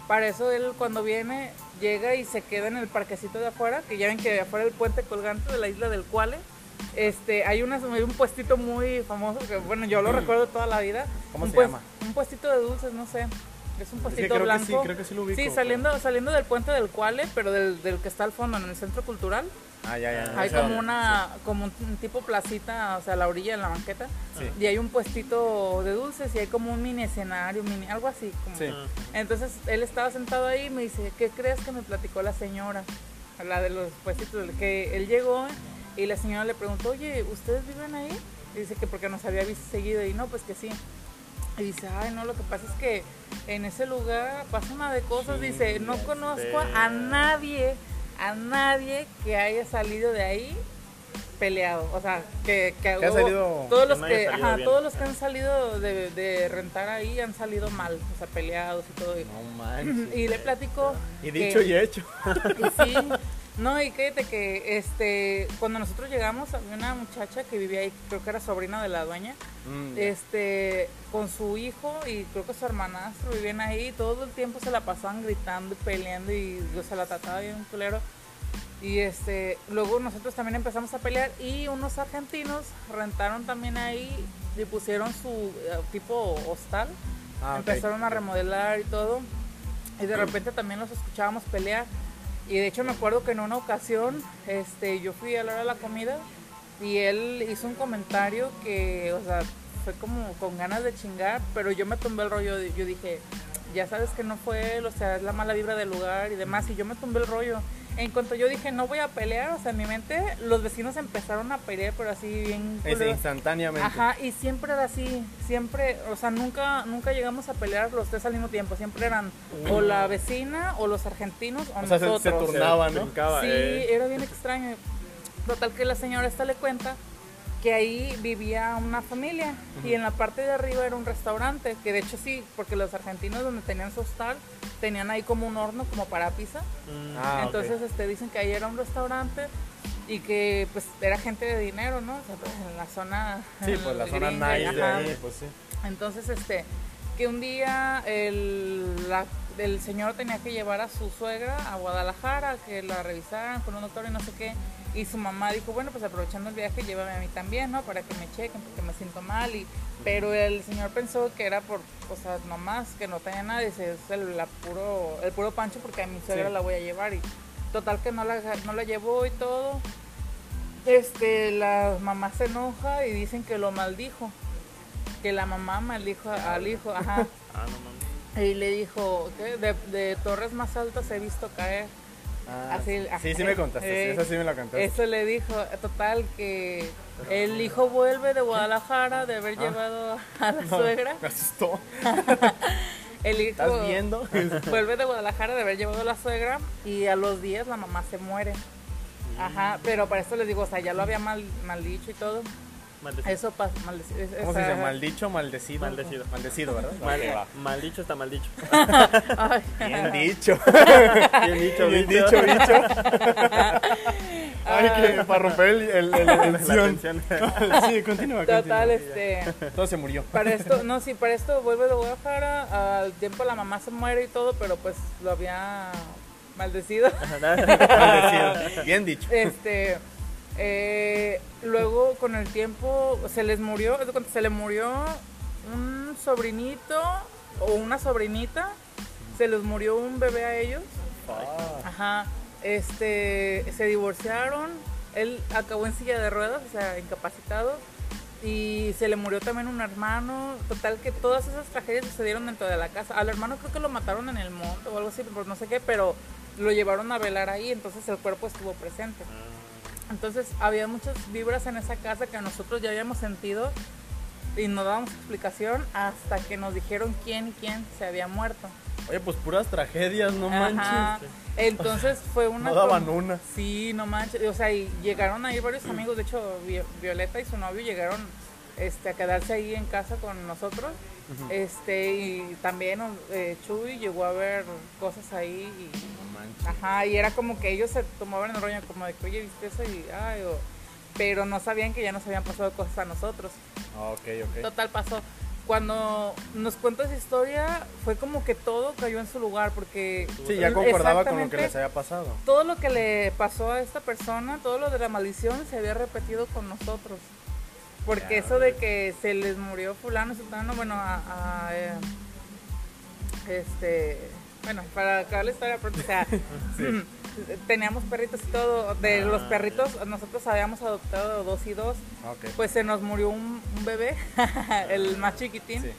Para eso él cuando viene, llega y se queda en el parquecito de afuera, que ya ven que afuera del puente colgante de la isla del Cuale, este, hay, una, hay un puestito muy famoso, que bueno, yo lo recuerdo toda la vida. ¿Cómo un se llama? Un puestito de dulces, no sé. Es un Es puestito que creo blanco. que sí, creo que sí lo ubico. Sí, saliendo, saliendo del puente del Cuale, pero del, del que está al fondo, en el centro cultural. Ah, ya, ya. Hay como una, como un, tipo placita, o sea, a la orilla en la banqueta. Sí. Y hay un puestito de dulces y hay como un mini escenario, mini, algo así. Como. Entonces él estaba sentado ahí y me dice, ¿qué crees que me platicó la señora? La de los puestitos, que él llegó y la señora le preguntó, oye, ¿ustedes viven ahí? Y dice que porque nos había visto seguido y no, pues que sí. Y dice, ay, no, lo que pasa es que en ese lugar pasa una de cosas. Dice, no conozco a nadie, a nadie que haya salido de ahí peleado. O sea, que, que, Que ha hubo- salido- todos los que, salido ajá, bien. todos los que han salido de, de rentar ahí han salido mal, o sea, peleados y todo. No manches. Y le platico. Y que- dicho y hecho. y sí, no, y cállate que este, cuando nosotros llegamos había una muchacha que vivía ahí, creo que era sobrina de la dueña, Mm, este, con su hijo y creo que su hermanastro vivían ahí, y todo el tiempo se la pasaban gritando y peleando y yo se la trataba bien culero. Y este, luego nosotros también empezamos a pelear y unos argentinos rentaron también ahí y pusieron su eh, tipo hostal Ah, empezaron a remodelar y todo. Y de repente también los escuchábamos pelear. Y de hecho me acuerdo que en una ocasión este, yo fui a la hora de la comida y él hizo un comentario que, o sea, fue como con ganas de chingar, pero yo me tumbé el rollo. Yo dije, ya sabes que no fue él, o sea, es la mala vibra del lugar y demás. Y yo me tumbé el rollo. En cuanto yo dije, no voy a pelear, o sea, en mi mente los vecinos empezaron a pelear, pero así bien... Es instantáneamente. Ajá, y siempre era así, siempre, o sea, nunca nunca llegamos a pelear los tres al mismo tiempo, siempre eran o la vecina o los argentinos o, O sea, se- se nosotros. turnaban. ¿no? brincaba, Sí, eh. era bien extraño. Total que la señora esta le cuenta que ahí vivía una familia y en la parte de arriba era un restaurante, que de hecho sí, porque los argentinos donde tenían su hostal tenían ahí como un horno como para pizza. Mm, Ah. Entonces este dicen que ahí era un restaurante y que pues era gente de dinero, ¿no? O sea, pues, en la zona Sí, pues la zona gringa, nice de ahí, pues sí. Entonces, este, que un día el, la- el señor tenía que llevar a su suegra a Guadalajara, que la revisaran con un doctor y no sé qué. Y su mamá dijo, bueno, pues aprovechando el viaje, llévame a mí también, ¿no? Para que me chequen, porque me siento mal. Y, pero el señor pensó que era por cosas nomás, que no tenía nada. Dice, es el, la puro, el puro pancho porque a mi suegra Sí. la voy a llevar. Y total que no la, no la llevó y todo. Este, la mamá se enoja y dicen que lo maldijo. Que la mamá maldijo al hijo, ajá. Ah, no mames. Y le dijo, ¿qué? De, de torres más altas he visto caer. Ah, Así, sí, sí me contaste, eh, esa sí me la contaste. Eso le dijo, total, que el hijo vuelve de Guadalajara de haber Ah. llevado a la No, suegra. Me asustó. El hijo ¿Estás viendo? vuelve de Guadalajara de haber llevado a la suegra y a los días la mamá se muere. Ajá, pero para esto les digo, o sea, ya lo había mal, mal dicho y todo. Maldecido. Eso pasa, maldecido. es- ¿Cómo se dice? ¿Maldicho, maldecido? Maldecido. Maldecido, ¿verdad? Mal, Ok, va. mal dicho está mal dicho. Ay. Bien dicho. Bien dicho, Bien Víctor. dicho, bicho. Ay, que para romper el, el, el- tensión. tensión. Sí, continúa, Total, continúa. este. Todo se murió. Para esto, no, sí, para esto vuelve de Guadalajara. Al tiempo la mamá se muere y todo, pero pues lo había maldecido. Maldecido. Bien dicho. Este. Eh, luego con el tiempo se les murió, se le murió un sobrinito o una sobrinita. Se les murió un bebé a ellos. Ajá. Este, se divorciaron. Él acabó en silla de ruedas, o sea, incapacitado. Y se le murió también un hermano. Total, que todas esas tragedias sucedieron dentro de la casa. Al hermano creo que lo mataron en el monte o algo así, por no sé qué, pero lo llevaron a velar ahí, entonces el cuerpo estuvo presente. Entonces había muchas vibras en esa casa que nosotros ya habíamos sentido y no dábamos explicación hasta que nos dijeron quién y quién se había muerto. Oye, pues puras tragedias, no Ajá. manches. Entonces fue una. No daban una. Sí, no manches. O sea, y llegaron ahí varios amigos. De hecho, Vi- Violeta y su novio llegaron este, a quedarse ahí en casa con nosotros. Este, y también eh, Chuy llegó a ver cosas ahí. Y, No manches. ajá, y era como que ellos se tomaban el rollo, como de que, oye, ¿viste eso? Y, ay, o- pero no sabían que ya nos habían pasado cosas a nosotros. Ah, ok, ok. Total pasó. Cuando nos cuenta esa historia, fue como que todo cayó en su lugar, porque... Sí, ya concordaba con lo que les había pasado. todo lo que le pasó a esta persona, todo lo de la maldición se había repetido con nosotros. Porque eso de que se les murió fulano, sutano, bueno, a, a, eh, este, bueno, para acabar la historia, pronto, o sea, teníamos perritos y todo. De Ah, los perritos, nosotros habíamos adoptado dos y dos. Ah. Pues se nos murió un, un bebé, el más chiquitín Sí.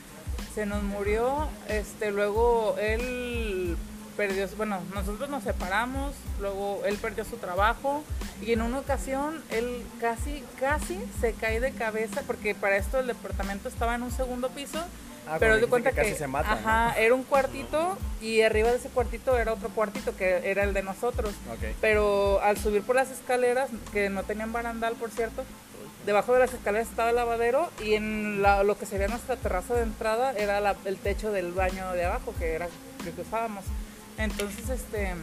se nos murió, este, luego él perdió, bueno, nosotros nos separamos, luego él perdió su trabajo y en una ocasión él casi, casi se cae de cabeza porque para esto el departamento estaba en un segundo piso, Ah, pero de cuenta que que, se era un cuartito y arriba de ese cuartito era otro cuartito que era el de nosotros. Pero al subir por las escaleras, que no tenían barandal, por cierto, debajo de las escaleras estaba el lavadero y en la- lo que sería nuestra terraza de entrada era la- el techo del baño de abajo, que era lo que usábamos. Entonces, este,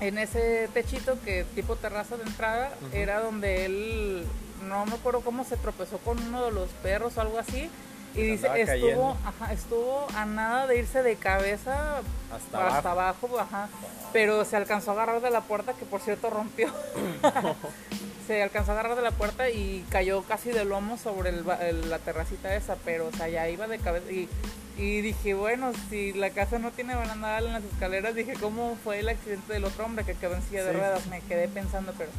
en ese techito, que tipo terraza de entrada, era donde él, no me acuerdo cómo se tropezó con uno de los perros o algo así. Y dice, estuvo, ajá, estuvo a nada de irse de cabeza Hasta hasta abajo. abajo, ajá. Pero se alcanzó a agarrar de la puerta, que por cierto rompió. se alcanzó a agarrar de la puerta y cayó casi de lomo sobre el ba- el- la terracita esa, pero o sea, ya iba de cabeza. Y, y dije, bueno, si la casa no tiene barandal en las escaleras, dije, ¿cómo fue el accidente del otro hombre que quedó en silla de Sí. ruedas? Me quedé pensando, pero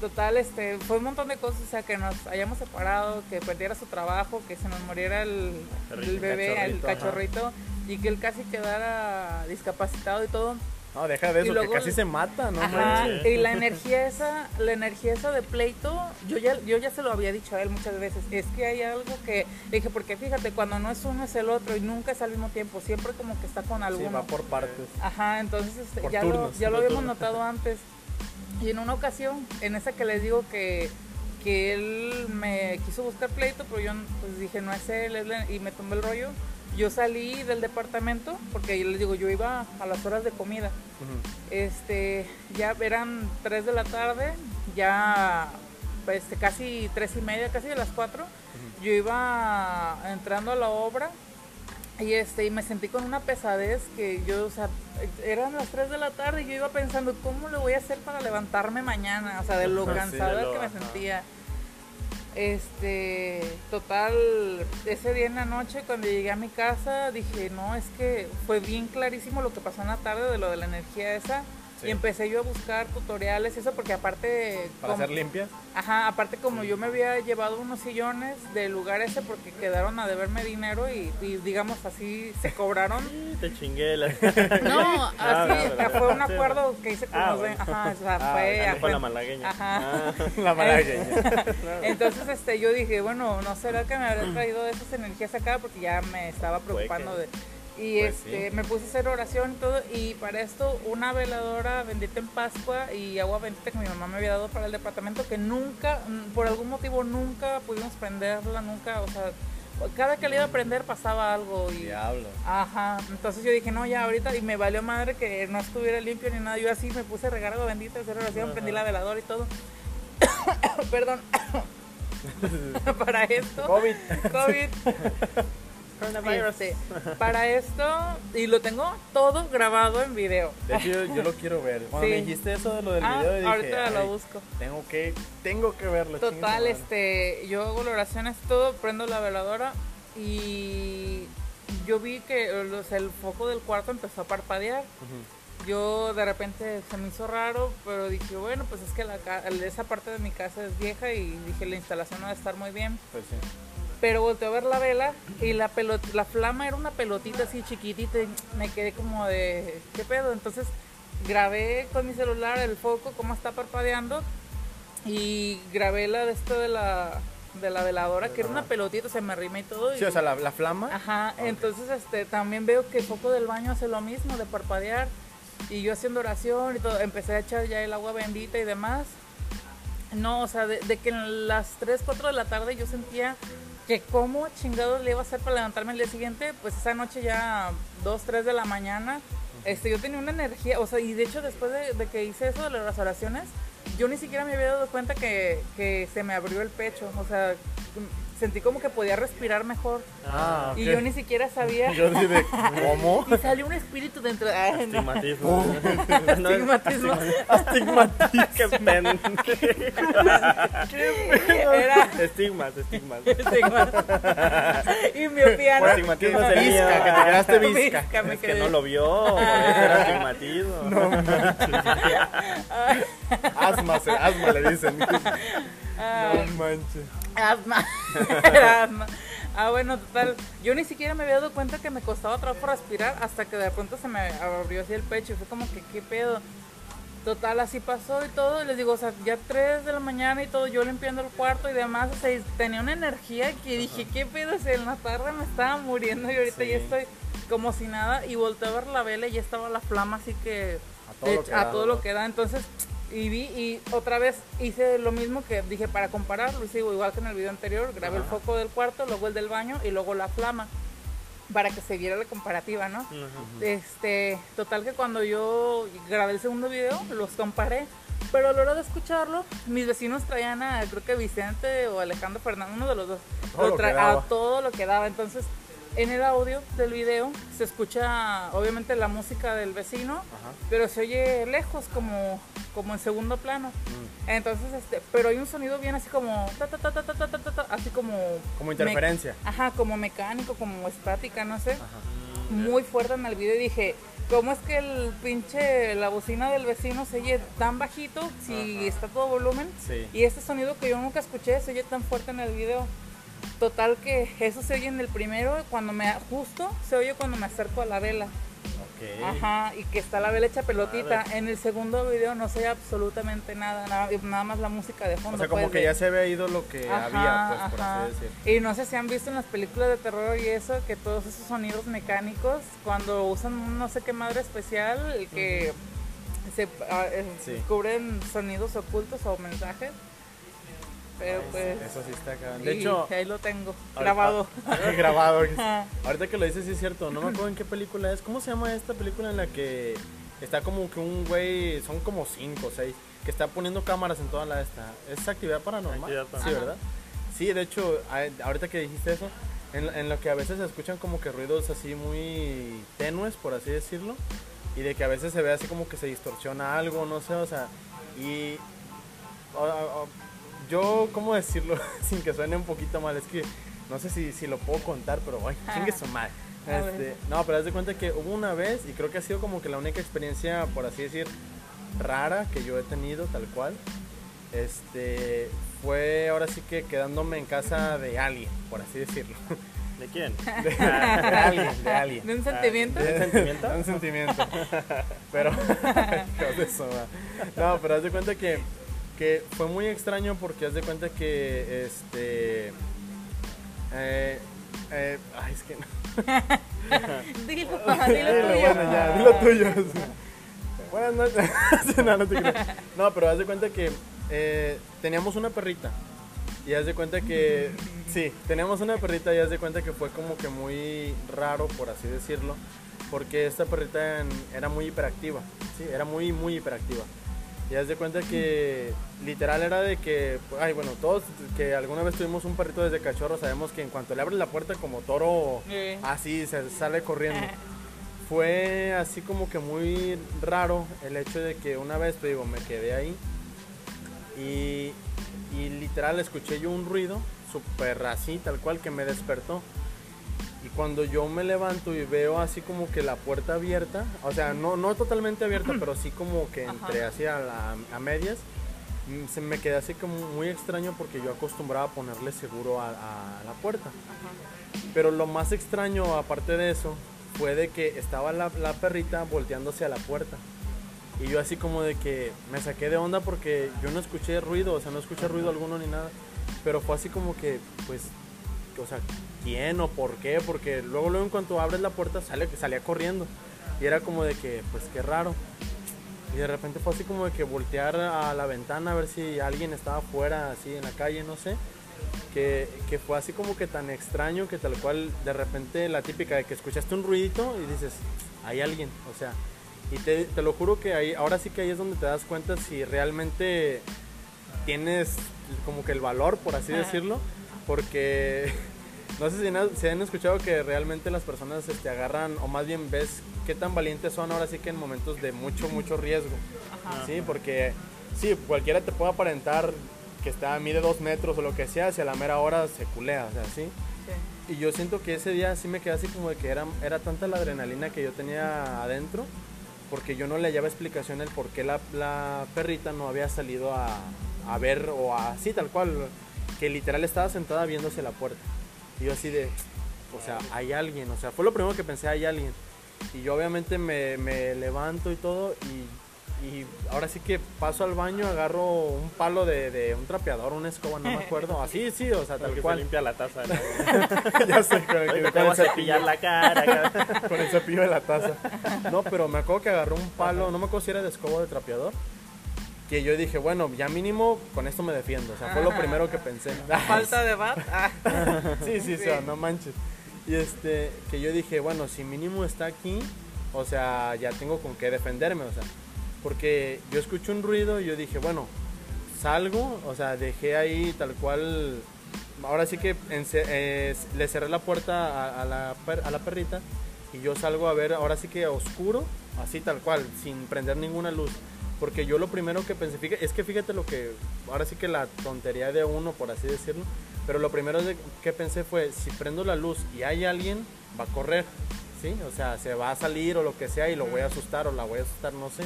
total, este, fue un montón de cosas, o sea, que nos hayamos separado, que perdiera su trabajo, que se nos muriera el, el bebé, el Cachorrito, ajá. cachorrito, y que él casi quedara discapacitado y todo. No, deja de eso, luego que casi se mata, ¿no? Ajá, manches. y la energía esa, la energía esa de pleito, yo ya, yo ya se lo había dicho a él muchas veces, es que hay algo que, le dije, porque fíjate, cuando no es uno es el otro y nunca es al mismo tiempo, siempre como que está con Sí, alguno. va por partes. Ajá, entonces este, ya, lo, ya lo habíamos turnos. notado antes. Y en una ocasión, en esa que les digo que, que él me quiso buscar pleito, pero yo pues dije, no es él, es la-", y me tomé el rollo. Yo salí del departamento porque les digo, yo iba a las horas de comida. Este, ya eran 3 de la tarde, ya este, casi tres y media, casi de las 4. Yo iba entrando a la obra y este y me sentí con una pesadez que yo, o sea, eran las 3 de la tarde y yo iba pensando, ¿cómo le voy a hacer para levantarme mañana? O sea, de lo Sí, de cansada lo- que me ajá. sentía. Este, total, ese día en la noche cuando llegué a mi casa dije, no, es que fue bien clarísimo lo que pasó en la tarde de lo de la energía esa. Sí. Y empecé yo a buscar tutoriales y eso porque aparte... Para como- hacer limpias. Ajá, aparte como yo me había llevado unos sillones del lugar ese porque quedaron a deberme dinero y, y digamos así se cobraron. Te chingué la... No, así Ah, fue un acuerdo que hice con Ah, los bueno. Ajá, o sea, Ah, fue, la malagueña. Ajá. Ah, La malagueña. Entonces este yo dije, bueno, no será que me habré traído esas energías acá porque ya me estaba preocupando de y Pues este sí. me puse a hacer oración y todo y para esto una veladora bendita en Pascua y agua bendita que mi mamá me había dado para el departamento que nunca mm, por algún motivo nunca pudimos prenderla, nunca, o sea, cada que le iba a prender pasaba algo y Diablo. Ajá, entonces yo dije, no, ya ahorita, y me valió madre que no estuviera limpio ni nada. Yo así me puse a regar agua bendita, hacer oración, prendí la veladora y todo. Perdón. para esto, COVID. COVID, Coronavirus. este, para esto, y lo tengo todo grabado en video. De hecho, yo, yo lo quiero ver. Cuando Sí. me dijiste eso de lo del Ah, video, dije, ahorita lo "Ay, busco. Tengo que, tengo que verlo. Total, madre". este, yo hago la oración, es todo, prendo la veladora y yo vi que o sea, el foco del cuarto empezó a parpadear. Ujú. Yo de repente se me hizo raro, pero dije, bueno, pues es que la, esa parte de mi casa es vieja y dije, la instalación no va a estar muy bien. Pues sí. Pero volteé a ver la vela y la, pelot la flama era una pelotita así chiquitita y me quedé como de, ¿qué pedo? Entonces grabé con mi celular el foco, cómo está parpadeando y grabé la de esto de la, de la veladora, que era una pelotita, se me arrimé y todo. y- Sí, o sea, la, la flama. Ajá, entonces este también veo que el foco del baño hace lo mismo, de parpadear. Y yo haciendo oración y todo, empecé a echar ya el agua bendita y demás. No, o sea, de, de que en las 3, 4 de la tarde yo sentía que cómo chingados le iba a hacer para levantarme el día siguiente, pues esa noche ya 2, 3 de la mañana, este, yo tenía una energía, o sea, y de hecho después de, de que hice eso de las oraciones, yo ni siquiera me había dado cuenta que, que se me abrió el pecho, o sea, sentí como que podía respirar mejor. Ah. Y yo ni siquiera sabía. Yo de, ¿cómo? Y salió un espíritu dentro. Ay, no. Estigmatismo. No, Astigmatismo. Astigmatismo. Qué pen- Era Estigmas, estigmas. estigma. Y miopía, ¿no? Astigmatismo es el Visca, que te quedaste visca. Visca, me Es que no lo vio, eso era astigmatismo. Asma, se- asma le dicen. Ay, No manches. Asma. Era asma. Ah, bueno, total. Yo ni siquiera me había dado cuenta que me costaba trabajo respirar hasta que de pronto se me abrió así el pecho y fue como que, ¿qué pedo? Total, así pasó y todo. Y les digo, o sea, ya 3 de la mañana y todo, yo limpiando el cuarto y demás. O sea, tenía una energía que dije, ¿qué pedo? O sea, en la tarde me estaba muriendo y ahorita Sí. ya estoy como si nada. Y volteé a ver la vela y ya estaba la flama, así que A todo de lo que a da. todo lo que da. Entonces, y vi y otra vez hice lo mismo que dije para compararlo. Y sigo igual que en el video anterior, grabé el foco del cuarto, luego el del baño y luego la flama. Para que se viera la comparativa, ¿no? Este, total que cuando yo grabé el segundo video, los comparé. Pero a la hora de escucharlo, mis vecinos traían a, creo que Vicente o Alejandro Fernández, uno de los dos, todo lo lo a todo lo que daba. Entonces, en el audio del video se escucha obviamente la música del vecino, Ajá. pero se oye lejos como, como en segundo plano. Mm. Entonces, este, pero hay un sonido bien así como ta, ta, ta, así como como interferencia. Ajá, como mecánico, como estática, no sé. Ajá. Muy fuerte en el video y dije, ¿cómo es que el pinche la bocina del vecino se oye tan bajito si Ajá. está todo volumen? Sí. Y este sonido que yo nunca escuché se oye tan fuerte en el video. Total que eso se oye en el primero, cuando me, justo se oye cuando me acerco a la vela. Ajá, y que está la vela hecha pelotita. En el segundo video no se oye absolutamente nada, nada, nada más la música de fondo. O sea, como pues, que de- ya se había ido lo que Ajá, había, pues, por ajá. así decir. Y no sé si han visto en las películas de terror y eso, que todos esos sonidos mecánicos, cuando usan un no sé qué madre especial, que se ah, eh, Sí. descubren sonidos ocultos o mensajes. Pero pues. Eso sí está acá. De hecho, ahí lo tengo, ahorita- grabado. grabado. Ahorita que lo dices, sí es cierto. No me acuerdo en qué película es. ¿Cómo se llama esta película en la que está como que un güey, son como cinco o seis, que está poniendo cámaras en toda la esta? ¿Es actividad paranormal? Actividad Sí, paranormal. ¿verdad? Sí, de hecho, ahorita que dijiste eso, en, en lo que a veces se escuchan como que ruidos así muy tenues, por así decirlo, y de que a veces se ve así como que se distorsiona algo, no sé, o sea, y o- o- yo, ¿cómo decirlo? Sin que suene un poquito mal, es que no sé si, si lo puedo contar, pero ay, chingue su madre. A ver. Este, no, pero haz de cuenta que hubo una vez, y creo que ha sido como que la única experiencia, por así decir, rara que yo he tenido, tal cual. Este, fue ahora sí que quedándome en casa de alguien, por así decirlo. ¿De quién? De, de alguien, de alguien. ¿De un sentimiento? ¿De un sentimiento? Un sentimiento. Pero, de no, pero haz de cuenta que, que fue muy extraño porque haz de cuenta que, este, eh, eh, ay, es que no. Dilo, dilo bueno, ya, dilo tuyo. Buenas noches. no, no te creo. No, pero haz de cuenta que eh, teníamos una perrita. Y haz de cuenta que, sí, teníamos una perrita y haz de cuenta que fue como que muy raro, por así decirlo. Porque esta perrita en- era muy hiperactiva. Sí, era muy, muy hiperactiva. Y haz de cuenta que literal era de que, ay, bueno, todos que alguna vez tuvimos un perrito desde cachorro sabemos que en cuanto le abres la puerta como toro, Sí. así se sale corriendo. Fue así como que muy raro el hecho de que una vez, te digo, me quedé ahí y, y literal escuché yo un ruido súper así, tal cual, que me despertó. Cuando yo me levanto y veo así como que la puerta abierta, o sea, no, no totalmente abierta, pero sí como que entre así a, la- a medias, mm, se me quedé así como muy extraño porque yo acostumbraba a ponerle seguro a, a la puerta. Ajá. Pero lo más extraño, aparte de eso, fue de que estaba la, la perrita volteándose a la puerta. Y yo así como de que me saqué de onda porque yo no escuché ruido, o sea, no escuché ruido alguno ni nada. Pero fue así como que, pues, o sea, ¿quién o por qué? Porque luego, luego en cuanto abres la puerta sale, salía corriendo. Y era como de que, pues, qué raro. Y de repente fue así como de que voltear a la ventana a ver si alguien estaba afuera, así en la calle, no sé que, que fue así como que tan extraño que tal cual de repente la típica de que escuchaste un ruidito y dices, hay alguien, o sea, y te, te lo juro que ahí, ahora sí que ahí es donde te das cuenta si realmente tienes como que el valor, por así Ajá. decirlo, porque no sé si, si han escuchado que realmente las personas este, agarran, o más bien ves qué tan valientes son ahora sí que en momentos de mucho, mucho riesgo. Ajá. Sí, porque sí, cualquiera te puede aparentar que está mide dos metros o lo que sea, si a la mera hora se culea, o sea, sí. Sí. Y yo siento que ese día sí me quedé así como de que era, era tanta la adrenalina que yo tenía adentro, porque yo no le hallaba explicación el por qué la, la perrita no había salido a, a ver o así tal cual, que literal estaba sentada viéndose la puerta. Y yo así de, o sea, hay alguien, o sea, fue lo primero que pensé, hay alguien. Y yo obviamente me, me levanto y todo y, y ahora sí que paso al baño, agarro un palo de, de un trapeador, una escoba, no me acuerdo. Así, sí, o sea, Tal que se cual. limpia la taza. ¿no? ya sé, con el, te a cepillo, cepillar la cara. con el cepillo de la taza. No, pero me acuerdo que agarré un palo, no me acuerdo si era de escoba o de trapeador. Que yo dije, bueno, ya mínimo con esto me defiendo. O sea, fue lo Ajá. primero que pensé. Falta de bat. Ah. sí, sí, sí, no manches. Y este, que yo dije, bueno, si mínimo está aquí, o sea, ya tengo con qué defenderme, o sea. Porque yo escuché un ruido y yo dije, bueno, salgo, o sea, dejé ahí tal cual. Ahora sí que eh, le cerré la puerta a, a la per- a la perrita y yo salgo a ver, ahora sí que oscuro, así tal cual, sin prender ninguna luz. Porque yo lo primero que pensé, fíjate- es que fíjate lo que, ahora sí que la tontería de uno, por así decirlo, pero lo primero que pensé fue, si prendo la luz y hay alguien, va a correr, ¿sí? O sea, se va a salir o lo que sea y lo voy a asustar o la voy a asustar, no sé.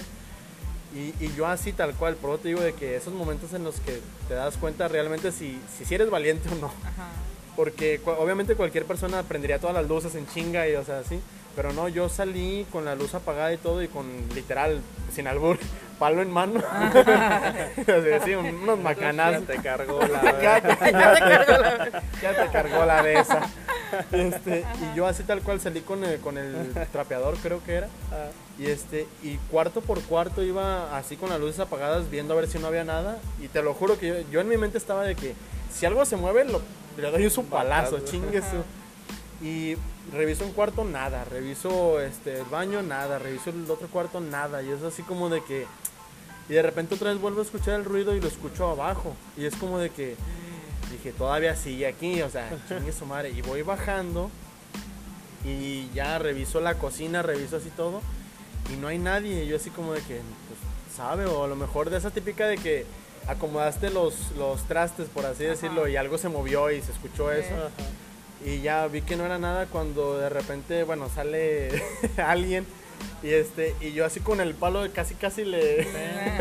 Y, y yo así tal cual, por eso te digo de que esos momentos en los que te das cuenta realmente si, si, eres valiente o no. Ajá. Porque obviamente cualquier persona prendería todas las luces en chinga y o sea, así. Pero no, yo salí con la luz apagada y todo y con literal, sin albur, palo en mano. Así, sí, un- unos Ya macanazos. te cargó Ya la. te, ya te cargó la, ya te cargó la de esa. Este, y yo así tal cual salí con el, con el trapeador, creo que era. Ah, Y este, y cuarto por cuarto iba así con las luces apagadas viendo a ver si no había nada. Y te lo juro que yo, yo en mi mente estaba de que si algo se mueve, lo, le doy un palazo, chingue su. Y reviso un cuarto, nada. Reviso este, el baño, nada. Reviso el otro cuarto, nada. Y es así como de que. Y de repente otra vez vuelvo a escuchar el ruido y lo escucho abajo. Y es como de que. Dije, todavía sigue aquí, o sea, chingue su madre. Y voy bajando. Y ya reviso la cocina, reviso así todo. Y no hay nadie. Y yo así como de que, pues, sabe, o a lo mejor de esa típica de que acomodaste los, los trastes, por así Ajá. decirlo, y algo se movió y se escuchó Sí. eso. ajá. Y ya vi que no era nada cuando de repente, bueno, sale alguien y este y yo así con el palo de casi casi le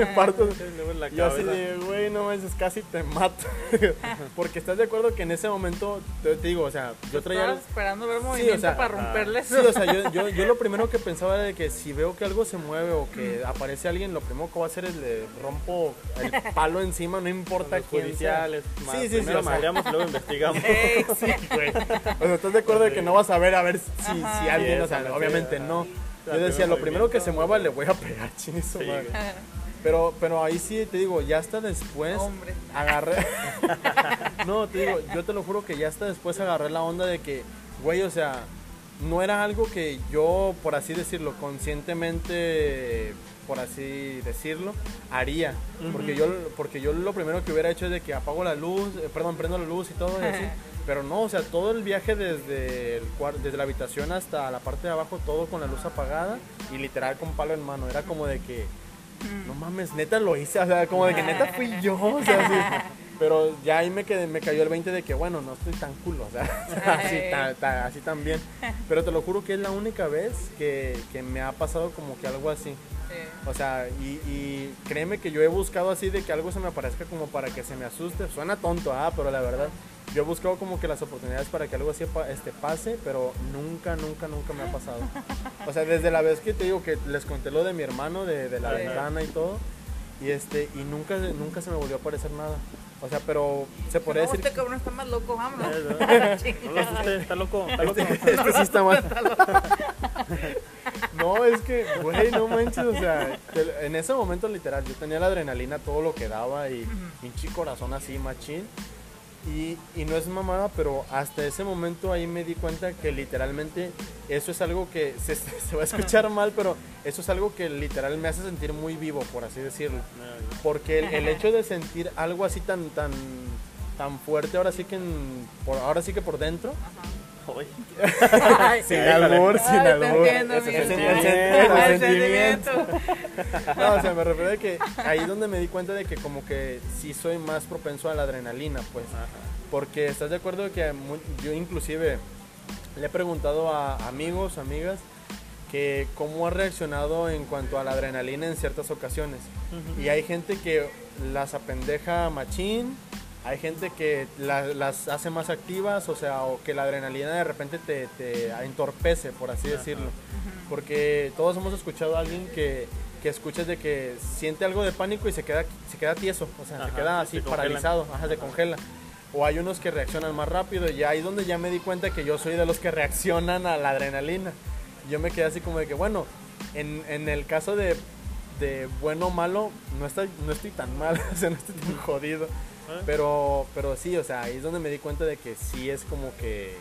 parto. En la Yo así de, güey, no manches, casi te mato. Porque estás de acuerdo que en ese momento, te, te digo, o sea, yo traía... Estabas esperando ver o movimiento sea, para romperle Sí, o sea, yo, yo, yo lo primero que pensaba era de que si veo que algo se mueve o que aparece alguien, lo primero que voy a hacer es le rompo el palo encima, no importa quién judiciales. más Sí, sí, sí, o sea. madreamos y luego investigamos. Sí, güey. O sea, ¿estás de acuerdo de que no vas a ver a ver si, si alguien, Sí, o sea, obviamente sí, no. Yo decía, lo primero que se mueva le voy a pegar, chingue su madre. Pero, pero ahí sí te digo, ya hasta después Hombre. agarré. no, te digo, yo te lo juro que ya hasta después agarré la onda de que, güey, o sea, no era algo que yo, por así decirlo, conscientemente, por así decirlo, haría. Porque yo, porque yo lo primero que hubiera hecho es de que apago la luz, eh, perdón, prendo la luz y todo y así. Pero no, o sea, todo el viaje desde, el desde la habitación hasta la parte de abajo, todo con la luz apagada y literal con palo en mano. Era como de que, no mames, neta lo hice, o sea, como de que neta fui yo, o sea, sí. Pero ya ahí me, quedé, me cayó el 20 de que, bueno, no estoy tan culo, o sea, así, Ay. ta- ta- así también. Pero te lo juro que es la única vez que, que me ha pasado como que algo así. Sí. O sea, y, y créeme que yo he buscado así de que algo se me aparezca como para que se me asuste. Suena tonto, ah, pero la verdad, yo he buscado como que las oportunidades para que algo así este, pase, pero nunca, nunca, nunca me ha pasado. O sea, desde la vez que te digo que les conté lo de mi hermano, de, de la ventana y todo, y este, y nunca, nunca se me volvió a aparecer nada. O sea, pero se podría No, decir este cabrón está más loco. Eh, ¿no? No lo asusté, está loco, está loco. Este sí está mal. No, es que, güey, no manches, o sea, te- en ese momento literal, yo tenía la adrenalina, todo lo que daba y pinche corazón así, machín. Y, y no es mamada, pero hasta ese momento ahí me di cuenta que literalmente eso es algo que se, se va a escuchar mal, pero eso es algo que literal me hace sentir muy vivo, por así decirlo. Porque el, el hecho de sentir algo así tan, tan, tan fuerte, ahora sí que, en- por, ahora sí que por dentro, Sin albur, sin albur. El sentimiento. sentimiento. No, o sea, me refiero a que ahí donde me di cuenta de que como que sí soy más propenso a la adrenalina, pues. Ajá. Porque estás de acuerdo que yo inclusive le he preguntado a amigos, amigas, que cómo ha reaccionado en cuanto a la adrenalina en ciertas ocasiones. Y hay gente que las apendeja machín, hay gente que la- las hace más activas, o sea, o que la adrenalina de repente te, te entorpece, por así decirlo. Porque todos hemos escuchado a alguien que, que escuchas de que siente algo de pánico y se queda, se queda tieso, o sea, se Ajá, queda se así congelan. paralizado, ajá, se Ajá. congela. O hay unos que reaccionan más rápido y ahí es donde ya me di cuenta que yo soy de los que reaccionan a la adrenalina. Yo me quedé así como de que, bueno, en, en el caso de, de bueno o malo, no estoy, no estoy tan mal, o sea, no estoy tan jodido. Ah, Pero, pero sí, o sea, ahí es donde me di cuenta de que sí es como que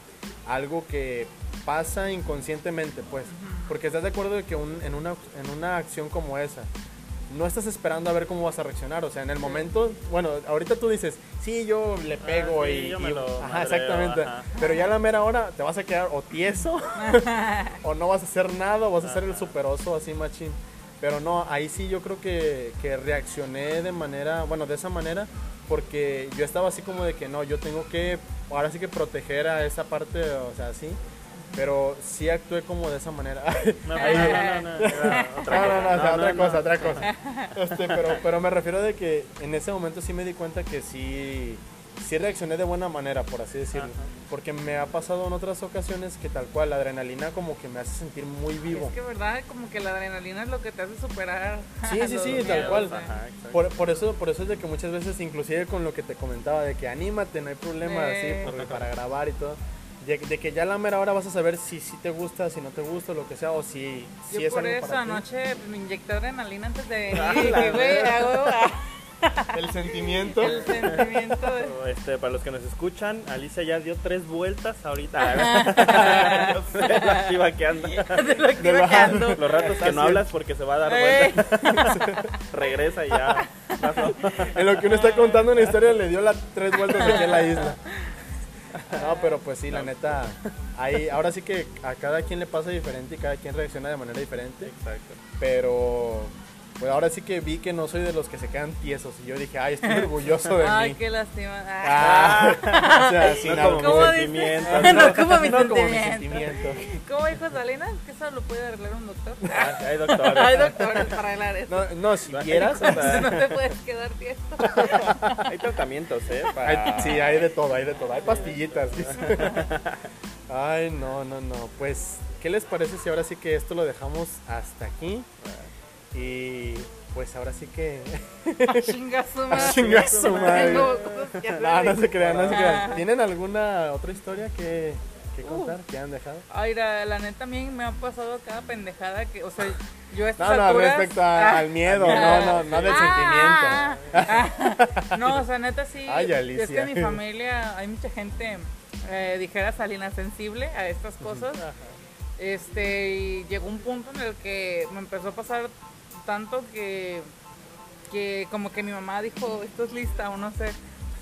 algo que pasa inconscientemente, pues. Porque estás de acuerdo de que un- en, una, en una acción como esa, no estás esperando a ver cómo vas a reaccionar. O sea, en el momento, bueno, ahorita tú dices, sí, yo le pego sí, y. yo me y- lo ajá, madreo, exactamente. ajá. Pero ya a la mera hora te vas a quedar o tieso, o no vas a hacer nada, o vas a ser el superoso así machín. Pero no, ahí sí yo creo que, que reaccioné de manera, bueno, de esa manera, porque yo estaba así como de que no, yo tengo que, ahora sí que proteger a esa parte, o sea, sí. Pero sí actué como de esa manera. No, no, no, no, otra no, no, no, o sea, cosa. otra cosa. Este, pero, pero me refiero de que en ese momento sí me di cuenta que sí, sí reaccioné de buena manera, por así decirlo. Ajá. Porque me ha pasado en otras ocasiones que tal cual, la adrenalina como que me hace sentir muy vivo. Es que verdad, como que la adrenalina es lo que te hace superar. Sí, sí, sí, tal cual. Ajá. Por, por eso, por eso es de que muchas veces, inclusive con lo que te comentaba, de que anímate, no hay problema Eh. así, por- para grabar y todo. de, de que ya a la mera hora vas a saber si, si te gusta, si no te gusta, lo que sea, o si, si Yo es por algo eso para ti. anoche me inyecté adrenalina antes de venir. Güey, El sentimiento. el sentimiento de... Este, para los que nos escuchan, Alicia ya dio tres vueltas ahorita. Yo sé la chiva que anda. de. Los ratos que no hablas porque se va a dar Ey. vueltas. Regresa y ya. En lo que uno está contando una historia le dio las tres vueltas aquí en la isla. No, pero pues sí, la neta, ahí, ahora sí que a cada quien le pasa diferente y cada quien reacciona de manera diferente, Exacto. pero pues ahora sí que vi que no soy de los que se quedan tiesos y yo dije, ay, estoy orgulloso de Ay, mí. qué lástima. Ah, o sea, sin No como. No como mi No como mi sentimiento. sentimiento. ¿Cómo dijo Salinas? Que eso lo puede arreglar un doctor. Ah, hay doctores. Hay doctores para arreglar eso. No, no, si quieras. No te puedes quedar tieso. Hay tratamientos, ¿eh? hay- sí, hay de todo, hay de todo. Hay pastillitas. Ay, no, no, no. Pues, ¿qué les parece si ahora sí que esto lo dejamos hasta aquí? Y pues ahora sí que... Madre. Tengo cosas que No, hacer. no se crean, no se crean. Ah. ¿Tienen alguna otra historia que, que contar, que han dejado? Ay, la, la neta a mí me ha pasado cada pendejada que, o sea, yo a estas No, no, alturas- respecto a- Ah. al miedo, no, no, no del Ah, ah, ah. No, o sea, neta sí. Ay, Es Alicia. que en mi familia hay mucha gente, eh, dijera Salina, sensible a estas cosas. Este, y llegó un punto en el que me empezó a pasar tanto que, que como que mi mamá dijo, esto es lista o no sé.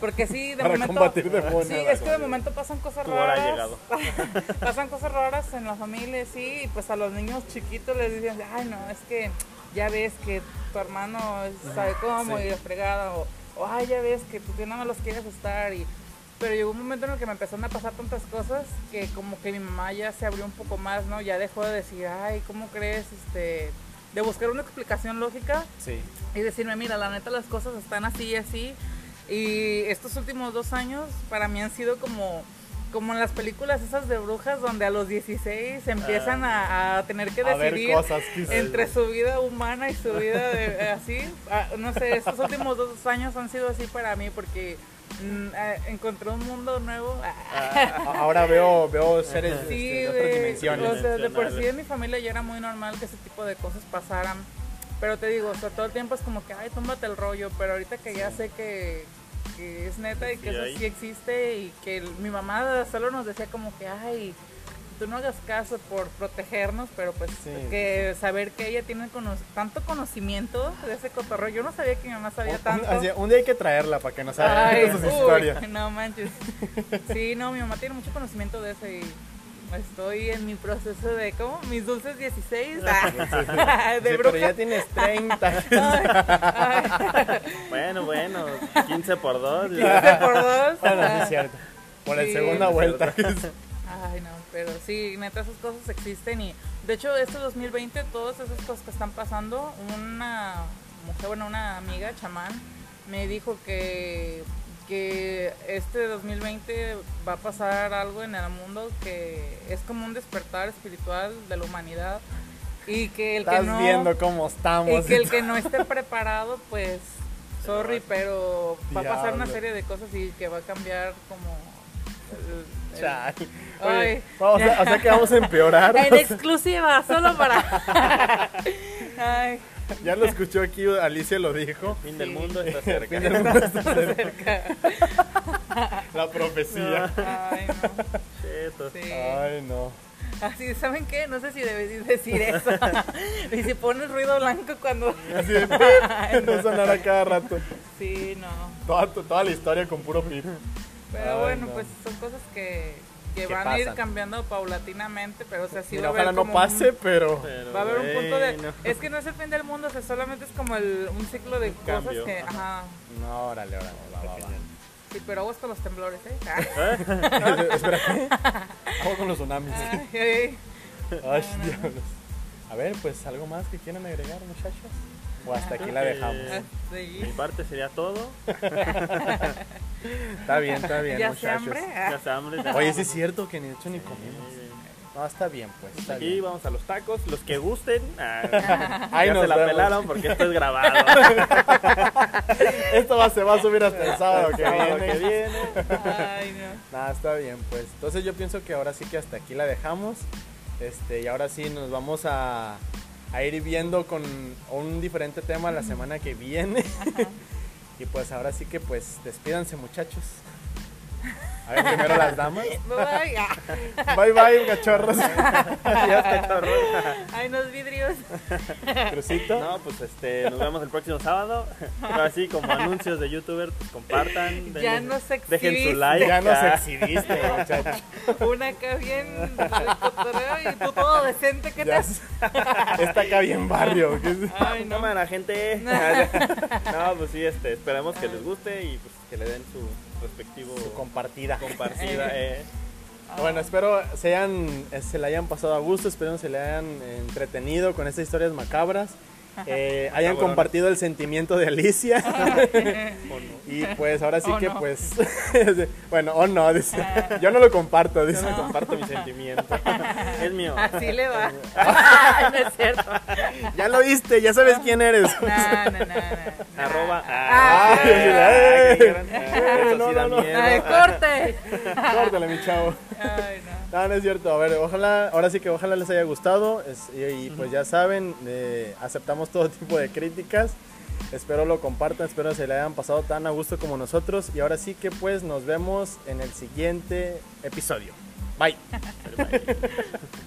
Porque sí, de Para momento... combatir demonios. Sí, es que de momento pasan cosas raras. llegado. pasan cosas raras en la familia, sí, y pues a los niños chiquitos les dicen, ay no, es que ya ves que tu hermano sabe cómo Sí. y la fregada, o, o, ay ya ves que tú no me los quieres estar y pero llegó un momento en el que me empezaron a pasar tantas cosas que como que mi mamá ya se abrió un poco más, ¿no? Ya dejó de decir, ay, ¿cómo crees? Este, de buscar una explicación lógica Sí. y decirme, mira, la neta las cosas están así y así. Y estos últimos dos años para mí han sido como, como en las películas esas de brujas donde a los 16 empiezan a, a tener que A decidir cosas entre su vida humana y su vida de, así. Ah, no sé, estos últimos dos años han sido así para mí porque encontré un mundo nuevo. A- Ahora veo, veo seres este, Sí, de otras dimensiones. O sea, de por sí en mi familia ya era muy normal que ese tipo de cosas pasaran. Pero te digo, o sea, todo el tiempo es como que, ay, túmbate el rollo. Pero ahorita que ya sé que, que es neta y que Sí eso hay. sí existe y que el- mi mamá solo nos decía como que, ay, tú no hagas caso por protegernos, pero pues Sí. que saber que ella tiene cono- tanto conocimiento de ese cotorro. Yo no sabía que mi mamá sabía Un, tanto. así, un día hay que traerla para que nos haga sus historias. no manches. Sí, no, mi mamá tiene mucho conocimiento de eso y estoy en mi proceso de, ¿cómo? Mis dulces 16. Ah, de Sí, bruja. pero ya tienes 30. Ay, ay, Bueno, bueno, 15 por 2. 15 por dos. Bueno, sí es cierto. Por la Sí. segunda Es vuelta. Ay, no, pero sí, neta, esas cosas existen y de hecho este 2020 todas esas cosas que están pasando, una mujer, bueno, una amiga chamán me dijo que que este 2020 va a pasar algo en el mundo que es como un despertar espiritual de la humanidad y que el que Estás no viendo cómo estamos. y que el que no esté preparado pues sorry pero va a pasar una serie de cosas y que va a cambiar como el-. Oye, vamos a, o sea que vamos a empeorar. en exclusiva, solo para. Ay, Ya lo escuchó aquí, Alicia lo dijo. Fin del Sí. mundo está cerca. Fin del mundo está cerca. La profecía. Ay, no. Sí. Ay, no. Así, ¿saben qué? No sé si debes decir eso. y si pones ruido blanco cuando. Así de pip, no sonar a cada rato. Sí, no. Toda, toda la historia con puro pip. Pero Ay, bueno, no. pues son cosas que, que van a ir cambiando paulatinamente, pero o sea, sí Mira, va a haber ojalá no un- pase, pero. Pero Va a haber un punto de. Es que no es el fin del mundo, o sea, solamente es como el, un ciclo de cosas cambio, que. ajá. Ajá. No, órale, órale, va, va, va. Sí, pero aguas con los temblores, ¿eh? Espera, ¿qué? Vamos con los tsunamis. Ay, ay. Ay, diablos. A ver, pues algo más que quieran agregar, muchachos. O hasta aquí la dejamos. Mi Sí. parte sería todo. Está bien, está bien, ¿Ya muchachos. hambre? Ya se hambre. ya. Oye, sí es cierto que ni de hecho ni comimos. No, está bien, pues. Está Aquí bien. vamos a los tacos, los que gusten. Ah, Ahí ya nos se la vemos. pelaron porque esto es grabado. Esto va se va a subir hasta el sábado que viene. que viene. Ay, no. Nada, está bien, pues. Entonces yo pienso que ahora sí que hasta aquí la dejamos. Este, y ahora sí nos vamos a, a ir viendo con un diferente tema la semana que viene. y pues ahora sí que pues despídanse muchachos. A ver, primero las damas. Bye, bye. Cachorros. Ya está, cabrón. Ay, los vidrios. Crucito. No, pues este, nos vemos el próximo sábado. Así como anuncios de youtuber, pues compartan. Ya denle- nos Dejen su exhibiste. like. Ya nos ah. exhibiste, muchachos. Una acá bien y tú todo decente, ¿qué Ya te s- Está acá bien barrio. ¿qué es? Ay, no. Cámara, gente. no, pues sí, este, esperamos que les guste y pues que le den su respectivo Su compartida. compartida. eh. Bueno, espero se hayan, eh, se le hayan pasado a gusto, espero se le hayan entretenido con estas historias macabras, eh, hayan Cabrón. compartido el sentimiento de Alicia ¿O no? y pues ahora sí O que no. pues, bueno, o no, dice, yo no lo comparto, Yo dice. no comparto mi sentimiento. Es mío. Así le va. Ay, no es cierto. Ya lo viste, ya sabes quién eres. No, no, no, no. Arroba. No, no, no. Ay, corte. Córtale, mi chavo. Ay, no. No, no es cierto. A ver, ojalá, ahora sí que ojalá les haya gustado. es- y, y, pues ya saben, eh, aceptamos todo tipo de críticas. Espero lo compartan, espero se le hayan pasado tan a gusto como nosotros. Y ahora sí que pues nos vemos en el siguiente episodio. Bye. Bye.